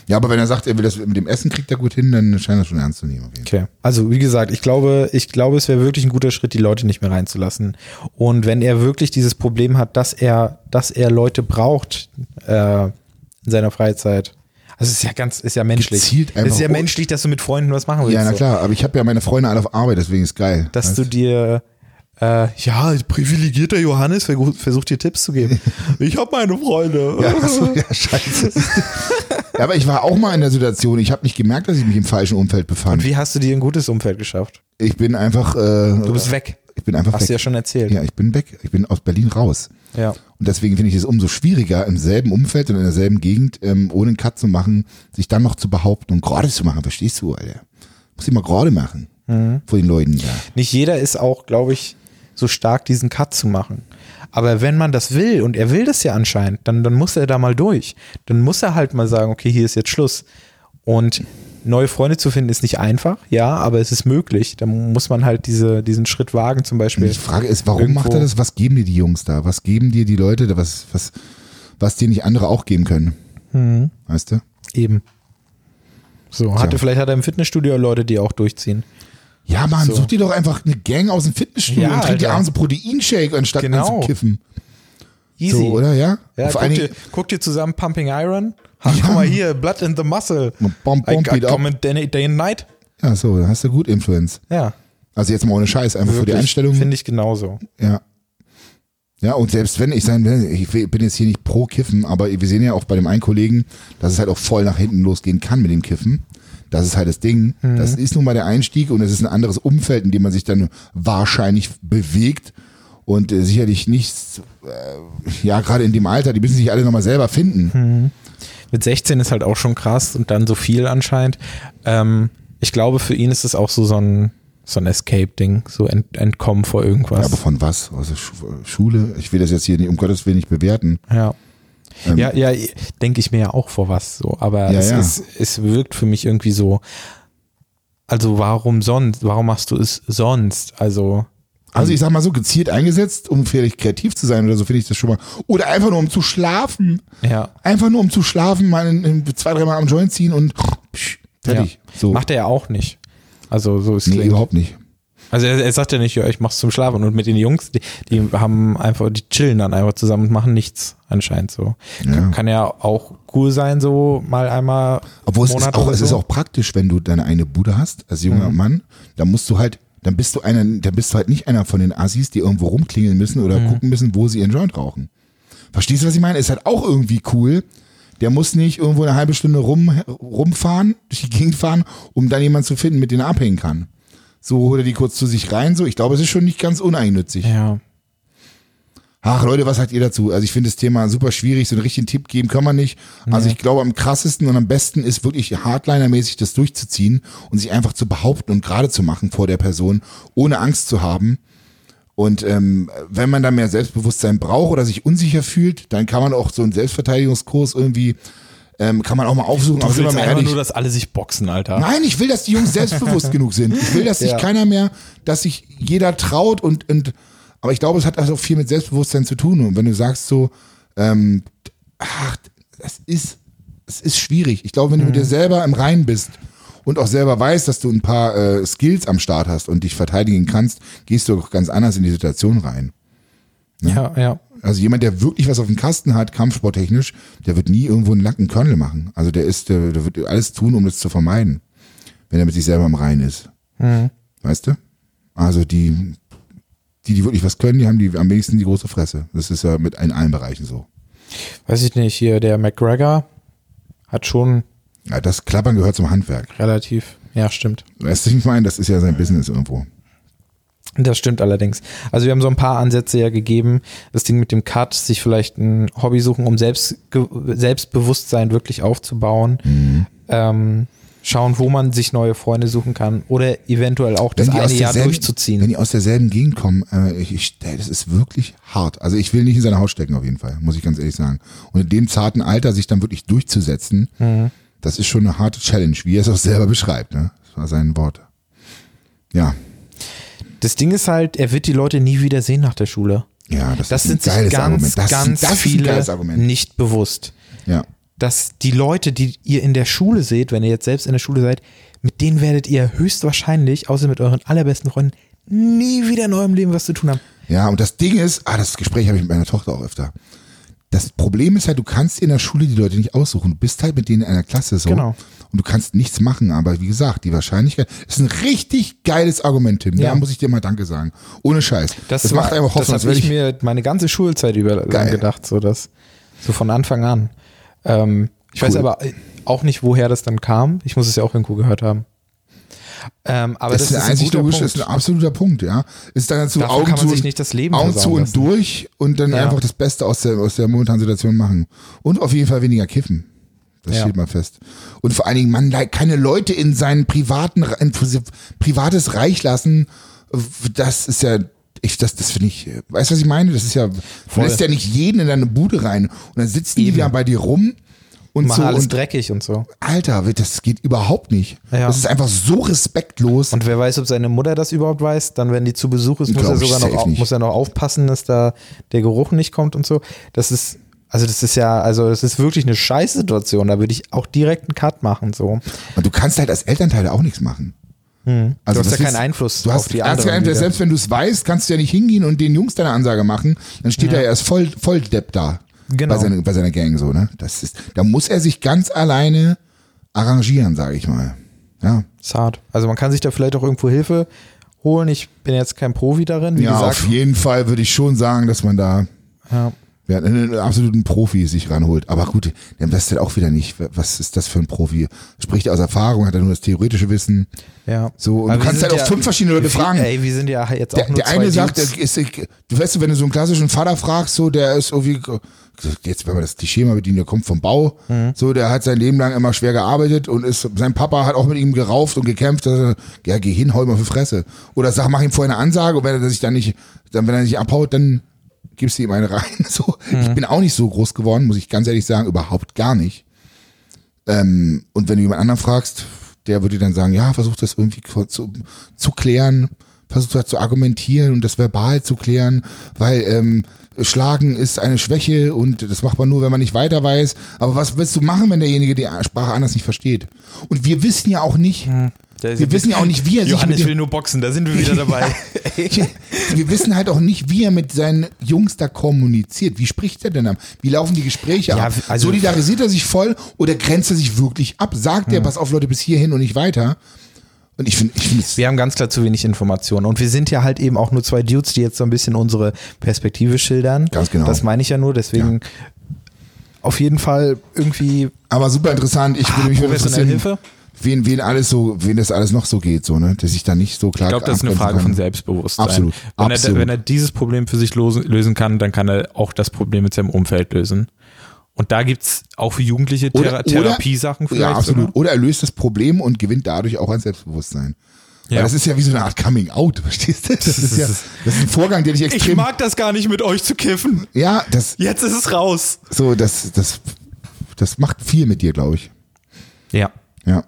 Ja, aber wenn er sagt, er will das mit dem Essen kriegt er gut hin, dann scheint er schon ernst zu nehmen. Okay. Also wie gesagt, ich glaube, ich glaube, es wäre wirklich ein guter Schritt, die Leute nicht mehr reinzulassen. Und wenn er wirklich dieses Problem hat, dass er, dass er Leute braucht äh, in seiner Freizeit. Also es ist ja ganz, ist ja menschlich. Gezielt es ist einfach ja menschlich, dass du mit Freunden was machen willst. Ja, na klar, aber ich habe ja meine Freunde alle auf Arbeit, deswegen ist geil. Dass Weißt du dir äh, ja, privilegierter Johannes versucht dir Tipps zu geben. ich habe meine Freunde. Ja, ach so, ja, scheiße. ja, aber ich war auch mal in der Situation, ich habe nicht gemerkt, dass ich mich im falschen Umfeld befand. Und wie hast du dir ein gutes Umfeld geschafft? Ich bin einfach. Äh, Du bist weg. Ich bin einfach Hast weg. du ja schon erzählt. Ja, ich bin weg. Ich bin aus Berlin raus. Ja. Und deswegen finde ich es umso schwieriger, im selben Umfeld und in derselben Gegend, ähm, ohne einen Cut zu machen, sich dann noch zu behaupten und gerade zu machen. Verstehst du, Alter? Muss ich mal gerade machen. Mhm. Vor den Leuten da. Nicht jeder ist auch, glaube ich, so stark, diesen Cut zu machen. Aber wenn man das will, und er will das ja anscheinend, dann, dann muss er da mal durch. Dann muss er halt mal sagen, okay, hier ist jetzt Schluss. Und neue Freunde zu finden ist nicht einfach, ja, aber es ist möglich. Da muss man halt diese, diesen Schritt wagen, zum Beispiel. Die Frage ist, warum Irgendwo- macht er das? Was geben dir die Jungs da? Was geben dir die Leute da? Was, was, was dir nicht andere auch geben können? Mhm. Weißt du? Eben. So, hatte, Tja. vielleicht hat er im Fitnessstudio Leute, die auch durchziehen. Ja, Mann, So. such dir doch einfach eine Gang aus dem Fitnessstudio Ja, und trink dir abends einen Proteinshake anstatt Genau. anzukiffen. Easy. So, oder? Ja? Ja, guck dir, guck dir zusammen Pumping Iron. Ha, Guck mal hier, Blood in the Muscle. Bom, bom, I, I comment day, day and night. ja, so, dann hast du gut Influence. Ja. Also jetzt mal ohne Scheiß, einfach für die Wirklich, Einstellung. Finde ich genauso. Ja. Ja, und selbst wenn ich sein will, ich bin jetzt hier nicht pro Kiffen, aber wir sehen ja auch bei dem einen Kollegen, dass es halt auch voll nach hinten losgehen kann mit dem Kiffen. Das ist halt das Ding. Mhm. Das ist nun mal der Einstieg und es ist ein anderes Umfeld, in dem man sich dann wahrscheinlich bewegt und äh, sicherlich nicht, äh, ja, gerade in dem Alter, die müssen sich alle nochmal selber finden. Mhm. Mit 16 ist halt auch schon krass und dann so viel anscheinend. Ähm, ich glaube, für ihn ist es auch so, so ein, so ein Escape-Ding, so ent, entkommen vor Ja, irgendwas. aber von was? Also Schu- Schule? Ich will das jetzt hier nicht, um Gottes Willen nicht bewerten. Ja. Ähm, ja, ja, denke ich mir ja auch vor was so. Aber Ja, es, ja. Ist, es wirkt für mich irgendwie so. Also warum sonst? Warum machst du es sonst? Also Also ich sag mal so, gezielt eingesetzt, um vielleicht kreativ zu sein oder so, finde ich das schon mal. Oder einfach nur um zu schlafen. ja, Einfach nur um zu schlafen, mal in, in zwei, dreimal am Joint ziehen und psch, fertig. Ja. So. macht er ja auch nicht. Also so ist nee, überhaupt nicht. Also er, er sagt ja nicht, ja, ich mach's zum Schlafen und mit den Jungs, die, die haben einfach, die chillen dann einfach zusammen und machen nichts anscheinend so. Ja. Kann, kann ja auch cool sein, so mal einmal. Obwohl es, ist auch, oder es so. ist auch praktisch, wenn du deine eine Bude hast, als junger Mann, dann musst du halt, dann bist du einer, dann bist du halt nicht einer von den Assis, die irgendwo rumklingeln müssen oder gucken müssen, wo sie ihren Joint rauchen. Verstehst du, was ich meine? Ist halt auch irgendwie cool. Der muss nicht irgendwo eine halbe Stunde rum, rumfahren, durch die Gegend fahren, um dann jemanden zu finden, mit dem er abhängen kann. So holt er die kurz zu sich rein, so. Ich glaube, es ist schon nicht ganz uneigennützig. Ja. Ach Leute, was sagt ihr dazu? Also ich finde das Thema super schwierig, so einen richtigen Tipp geben kann man nicht. Also ich glaube am krassesten und am besten ist wirklich hardlinermäßig das durchzuziehen und sich einfach zu behaupten und gerade zu machen vor der Person, ohne Angst zu haben. Und ähm, wenn man da mehr Selbstbewusstsein braucht oder sich unsicher fühlt, dann kann man auch so einen Selbstverteidigungskurs irgendwie, ähm, kann man auch mal aufsuchen. Du Aber willst einfach nur, dass alle sich boxen, Alter. Nein, ich will, dass die Jungs selbstbewusst genug sind. Ich will, dass sich Ja. keiner mehr, dass sich jeder traut und, und aber ich glaube, es hat also viel mit Selbstbewusstsein zu tun. Und wenn du sagst so, ähm, ach, das ist, es ist schwierig. Ich glaube, wenn du mit dir selber im Reinen bist und auch selber weißt, dass du ein paar äh, Skills am Start hast und dich verteidigen kannst, gehst du auch ganz anders in die Situation rein. Ja, ja. Also jemand, der wirklich was auf dem Kasten hat, kampfsporttechnisch, der wird nie irgendwo einen nackten Körnel machen. Also der ist, der, der wird alles tun, um das zu vermeiden, wenn er mit sich selber im Reinen ist. Weißt du? Also die, die, die wirklich was können, die haben die am wenigsten die große Fresse. Das ist ja mit in allen Bereichen so. Weiß ich nicht, hier der McGregor hat schon Ja, das Klappern gehört zum Handwerk. relativ, ja, stimmt. Weißt du, ich meine? Das ist ja sein Business irgendwo. Das stimmt allerdings. Also wir haben so ein paar Ansätze ja gegeben. Das Ding mit dem Cut, sich vielleicht ein Hobby suchen, um selbst, Selbstbewusstsein wirklich aufzubauen. Mhm. Ähm, schauen, wo man sich neue Freunde suchen kann oder eventuell auch das eine Jahr durchzuziehen. Wenn die aus derselben Gegend kommen, äh, ich, ich, das ist wirklich hart. Also ich will nicht in seine Haut stecken auf jeden Fall, muss ich ganz ehrlich sagen. Und in dem zarten Alter sich dann wirklich durchzusetzen, Mhm. das ist schon eine harte Challenge, wie er es auch selber beschreibt. Ne? Das war sein Wort. Ja, Das Ding ist halt, er wird die Leute nie wieder sehen nach der Schule. ja, das, Das sind sich ganz, Argument. Das, ganz das viele nicht bewusst. Ja. Dass die Leute, die ihr in der Schule seht, wenn ihr jetzt selbst in der Schule seid, mit denen werdet ihr höchstwahrscheinlich, außer mit euren allerbesten Freunden, nie wieder in eurem Leben was zu tun haben. Ja, und das Ding ist, ah, das Gespräch habe ich mit meiner Tochter auch öfter. Das Problem ist halt, du kannst in der Schule die Leute nicht aussuchen. Du bist halt mit denen in einer Klasse so. Genau. Und du kannst nichts machen. Aber wie gesagt, die Wahrscheinlichkeit ist ein richtig geiles Argument, Tim. Ja. Da muss ich dir mal Danke sagen. Ohne Scheiß. Das, macht war, einfach Hoffnung. Das habe wenn ich mir meine ganze Schulzeit über Geil. gedacht, so das, so von Anfang an. Ähm, ich weiß Cool. aber auch nicht, woher das dann kam. Ich muss es ja auch irgendwo gehört haben. Ähm, aber das, das, ist ein einzig guter logisch, Punkt. ist ein absoluter Punkt, ja. Ist dann dazu Davon Augen kann man zu sich nicht das Leben Augen zu und lassen. durch und dann Ja. einfach das Beste aus der, aus der momentanen Situation machen. Und auf jeden Fall weniger kiffen. Das Ja. steht mal fest. Und vor allen Dingen, man keine Leute in seinen privaten, in privates Reich lassen. Das ist ja, ich, das, das finde ich, weißt du, was ich meine? Das ist ja, du Voll. lässt ja nicht jeden in deine Bude rein. Und dann sitzen die wieder bei dir rum und Machen so. alles Und, dreckig und so. Alter, das geht überhaupt nicht. Ja. Das ist einfach so respektlos. Und wer weiß, ob seine Mutter das überhaupt weiß, dann, wenn die zu Besuch ist, muss Glaub er sogar noch, muss er noch aufpassen, dass da der Geruch nicht kommt und so. Das ist, also das ist ja, also das ist wirklich eine Scheißsituation. Da würde ich auch direkt einen Cut machen, so. Und du kannst halt als Elternteil auch nichts machen. Also Hm. Du hast ja keinen Einfluss du hast, auf die anderen wieder. Selbst wenn du es weißt, kannst du ja nicht hingehen und den Jungs deine Ansage machen. Dann steht er erst voll, voll Depp da. Genau. Bei, seiner, bei seiner Gang so, ne? Das ist, da muss er sich ganz alleine arrangieren, sage ich mal. Ja. Ist hart. Also man kann sich da vielleicht auch irgendwo Hilfe holen. Ich bin jetzt kein Profi darin, wie ja, gesagt. auf jeden Fall würde ich schon sagen, dass man da Ja. Ja, einen absoluten Profi sich ranholt. Aber gut, der weiß halt auch wieder nicht, was ist das für ein Profi? Spricht er aus Erfahrung, hat er nur das theoretische Wissen? Ja. So, und Aber du kannst halt auch fünf verschiedene Leute fragen. Ey, wir sind ja jetzt auch Der, nur der eine sagt, der ist, du weißt, wenn du so einen klassischen Vater fragst, so, der ist irgendwie, jetzt, wenn man das Klischee mal bedient, der kommt vom Bau, Mhm. so, der hat sein Leben lang immer schwer gearbeitet und ist, sein Papa hat auch mit ihm gerauft und gekämpft, dass er, ja, geh hin, hau ihm auf die Fresse. Oder sag, mach ihm vorher eine Ansage und wenn er sich dann nicht, dann, wenn er nicht abhaut, dann gibst du ihm eine rein, so. Mhm. Ich bin auch nicht so groß geworden, muss ich ganz ehrlich sagen, überhaupt gar nicht. Ähm, und wenn du jemand anderen fragst, der würde dann sagen, ja, versuch das irgendwie zu, zu klären, versuch das zu argumentieren und das verbal zu klären, weil ähm, Schlagen ist eine Schwäche und das macht man nur, wenn man nicht weiter weiß. Aber was willst du machen, wenn derjenige die Sprache anders nicht versteht? Und wir wissen ja auch nicht, Wir wissen ja auch nicht, wie er sich mit Johannes will nur boxen, da sind wir wieder dabei. Wir wissen halt auch nicht, wie er mit seinen Jungs da kommuniziert. Wie spricht er denn ab? Wie laufen die Gespräche Ja, ab? also- Solidarisiert er sich voll oder grenzt er sich wirklich ab? Sagt er, pass auf Leute, bis hierhin und nicht weiter? Und ich finde, ich finde es Wir haben ganz klar zu wenig Informationen. Und wir sind ja halt eben auch nur zwei Dudes, die jetzt so ein bisschen unsere Perspektive schildern. Ganz genau. Das meine ich ja nur. Deswegen auf jeden Fall irgendwie aber super interessant. Ich würde mich professionelle interessieren, Hilfe. Wen, wen alles so, wen das alles noch so geht, so, ne? Dass ich da nicht so klar Ich glaube, das ist eine Frage kann. von Selbstbewusstsein. Absolut, Wenn, absolut. Er, wenn er dieses Problem für sich lösen kann, dann kann er auch das Problem mit seinem Umfeld lösen. Und da gibt's auch für Jugendliche Thera Therapiesachen vielleicht. Ja, absolut. sogar. Oder er löst das Problem und gewinnt dadurch auch an Selbstbewusstsein. Weil Ja. das ist ja wie so eine Art Coming Out, verstehst du? Das ist ja, das ist ein Vorgang, der dich Ich extrem. mag das gar nicht mit euch zu kiffen. ja, das, Jetzt ist es raus. so, das, das, das macht viel mit dir, glaube ich. Ja. Ja.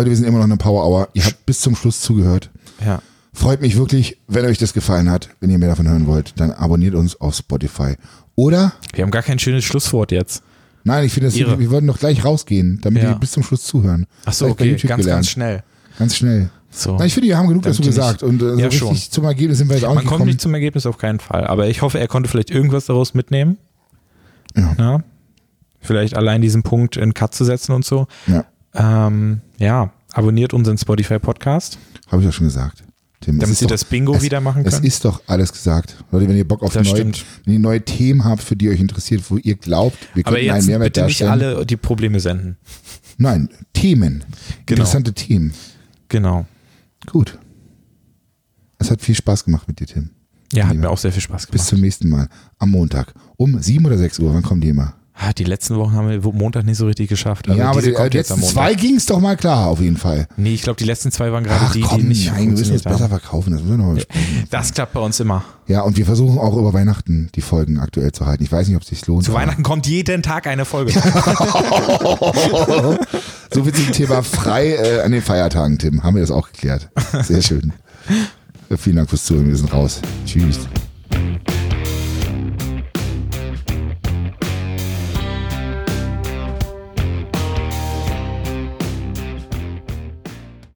Leute, wir sind immer noch in der Power Hour. Ihr habt bis zum Schluss zugehört. Ja. Freut mich wirklich, wenn euch das gefallen hat. Wenn ihr mehr davon hören wollt, dann abonniert uns auf Spotify. Oder, Wir haben gar kein schönes Schlusswort jetzt. nein, ich finde, das- wir würden doch gleich rausgehen, damit Ja. ihr bis zum Schluss zuhören. Ach so, Hab ich bei okay. Ganz, gelernt. ganz schnell. Ganz schnell. So. Na, ich finde, wir haben genug dazu gesagt. Und äh, so Ja, richtig schon. zum Ergebnis sind wir jetzt auch Man nicht kommt nicht zum Ergebnis auf keinen Fall. Aber ich hoffe, er konnte vielleicht irgendwas daraus mitnehmen. Ja. Ja. Vielleicht allein diesen Punkt in Cut zu setzen und so. ja, Ähm, ja, abonniert unseren Spotify-Podcast, habe ich ja schon gesagt. Tim, es damit sie doch- das Bingo es, wieder machen Es können. ist doch alles gesagt. Leute, wenn ihr Bock auf neue, wenn ihr neue Themen habt, für die euch interessiert, wo ihr glaubt, wir Aber könnten einen Mehrwert bitte nicht darstellen. alle die Probleme senden. Nein, Themen. Genau. Interessante Themen. Genau. Gut. Es hat viel Spaß gemacht mit dir, Tim. Ja, hat mir auch sehr viel Spaß Bis gemacht. zum nächsten Mal. Am Montag. Um sieben oder sechs Uhr. Wann kommen die immer? Ah, die letzten Wochen haben wir Montag nicht so richtig geschafft. Also ja, aber die, jetzt am letzten zwei ging es doch mal klar, auf jeden Fall. Nee, ich glaube, die letzten zwei waren gerade die, komm, die nicht nein, wir müssen funktioniert besser verkaufen. Das müssen wir noch mal besprechen. Das klappt bei uns immer. Ja, und wir versuchen auch über Weihnachten die Folgen aktuell zu halten. Ich weiß nicht, ob es sich lohnt. Zu Weihnachten kommt jeden Tag eine Folge. So viel zum Thema frei äh, an den Feiertagen, Tim. Haben wir das auch geklärt. Sehr schön. Vielen Dank fürs Zuhören. Wir sind raus. Tschüss.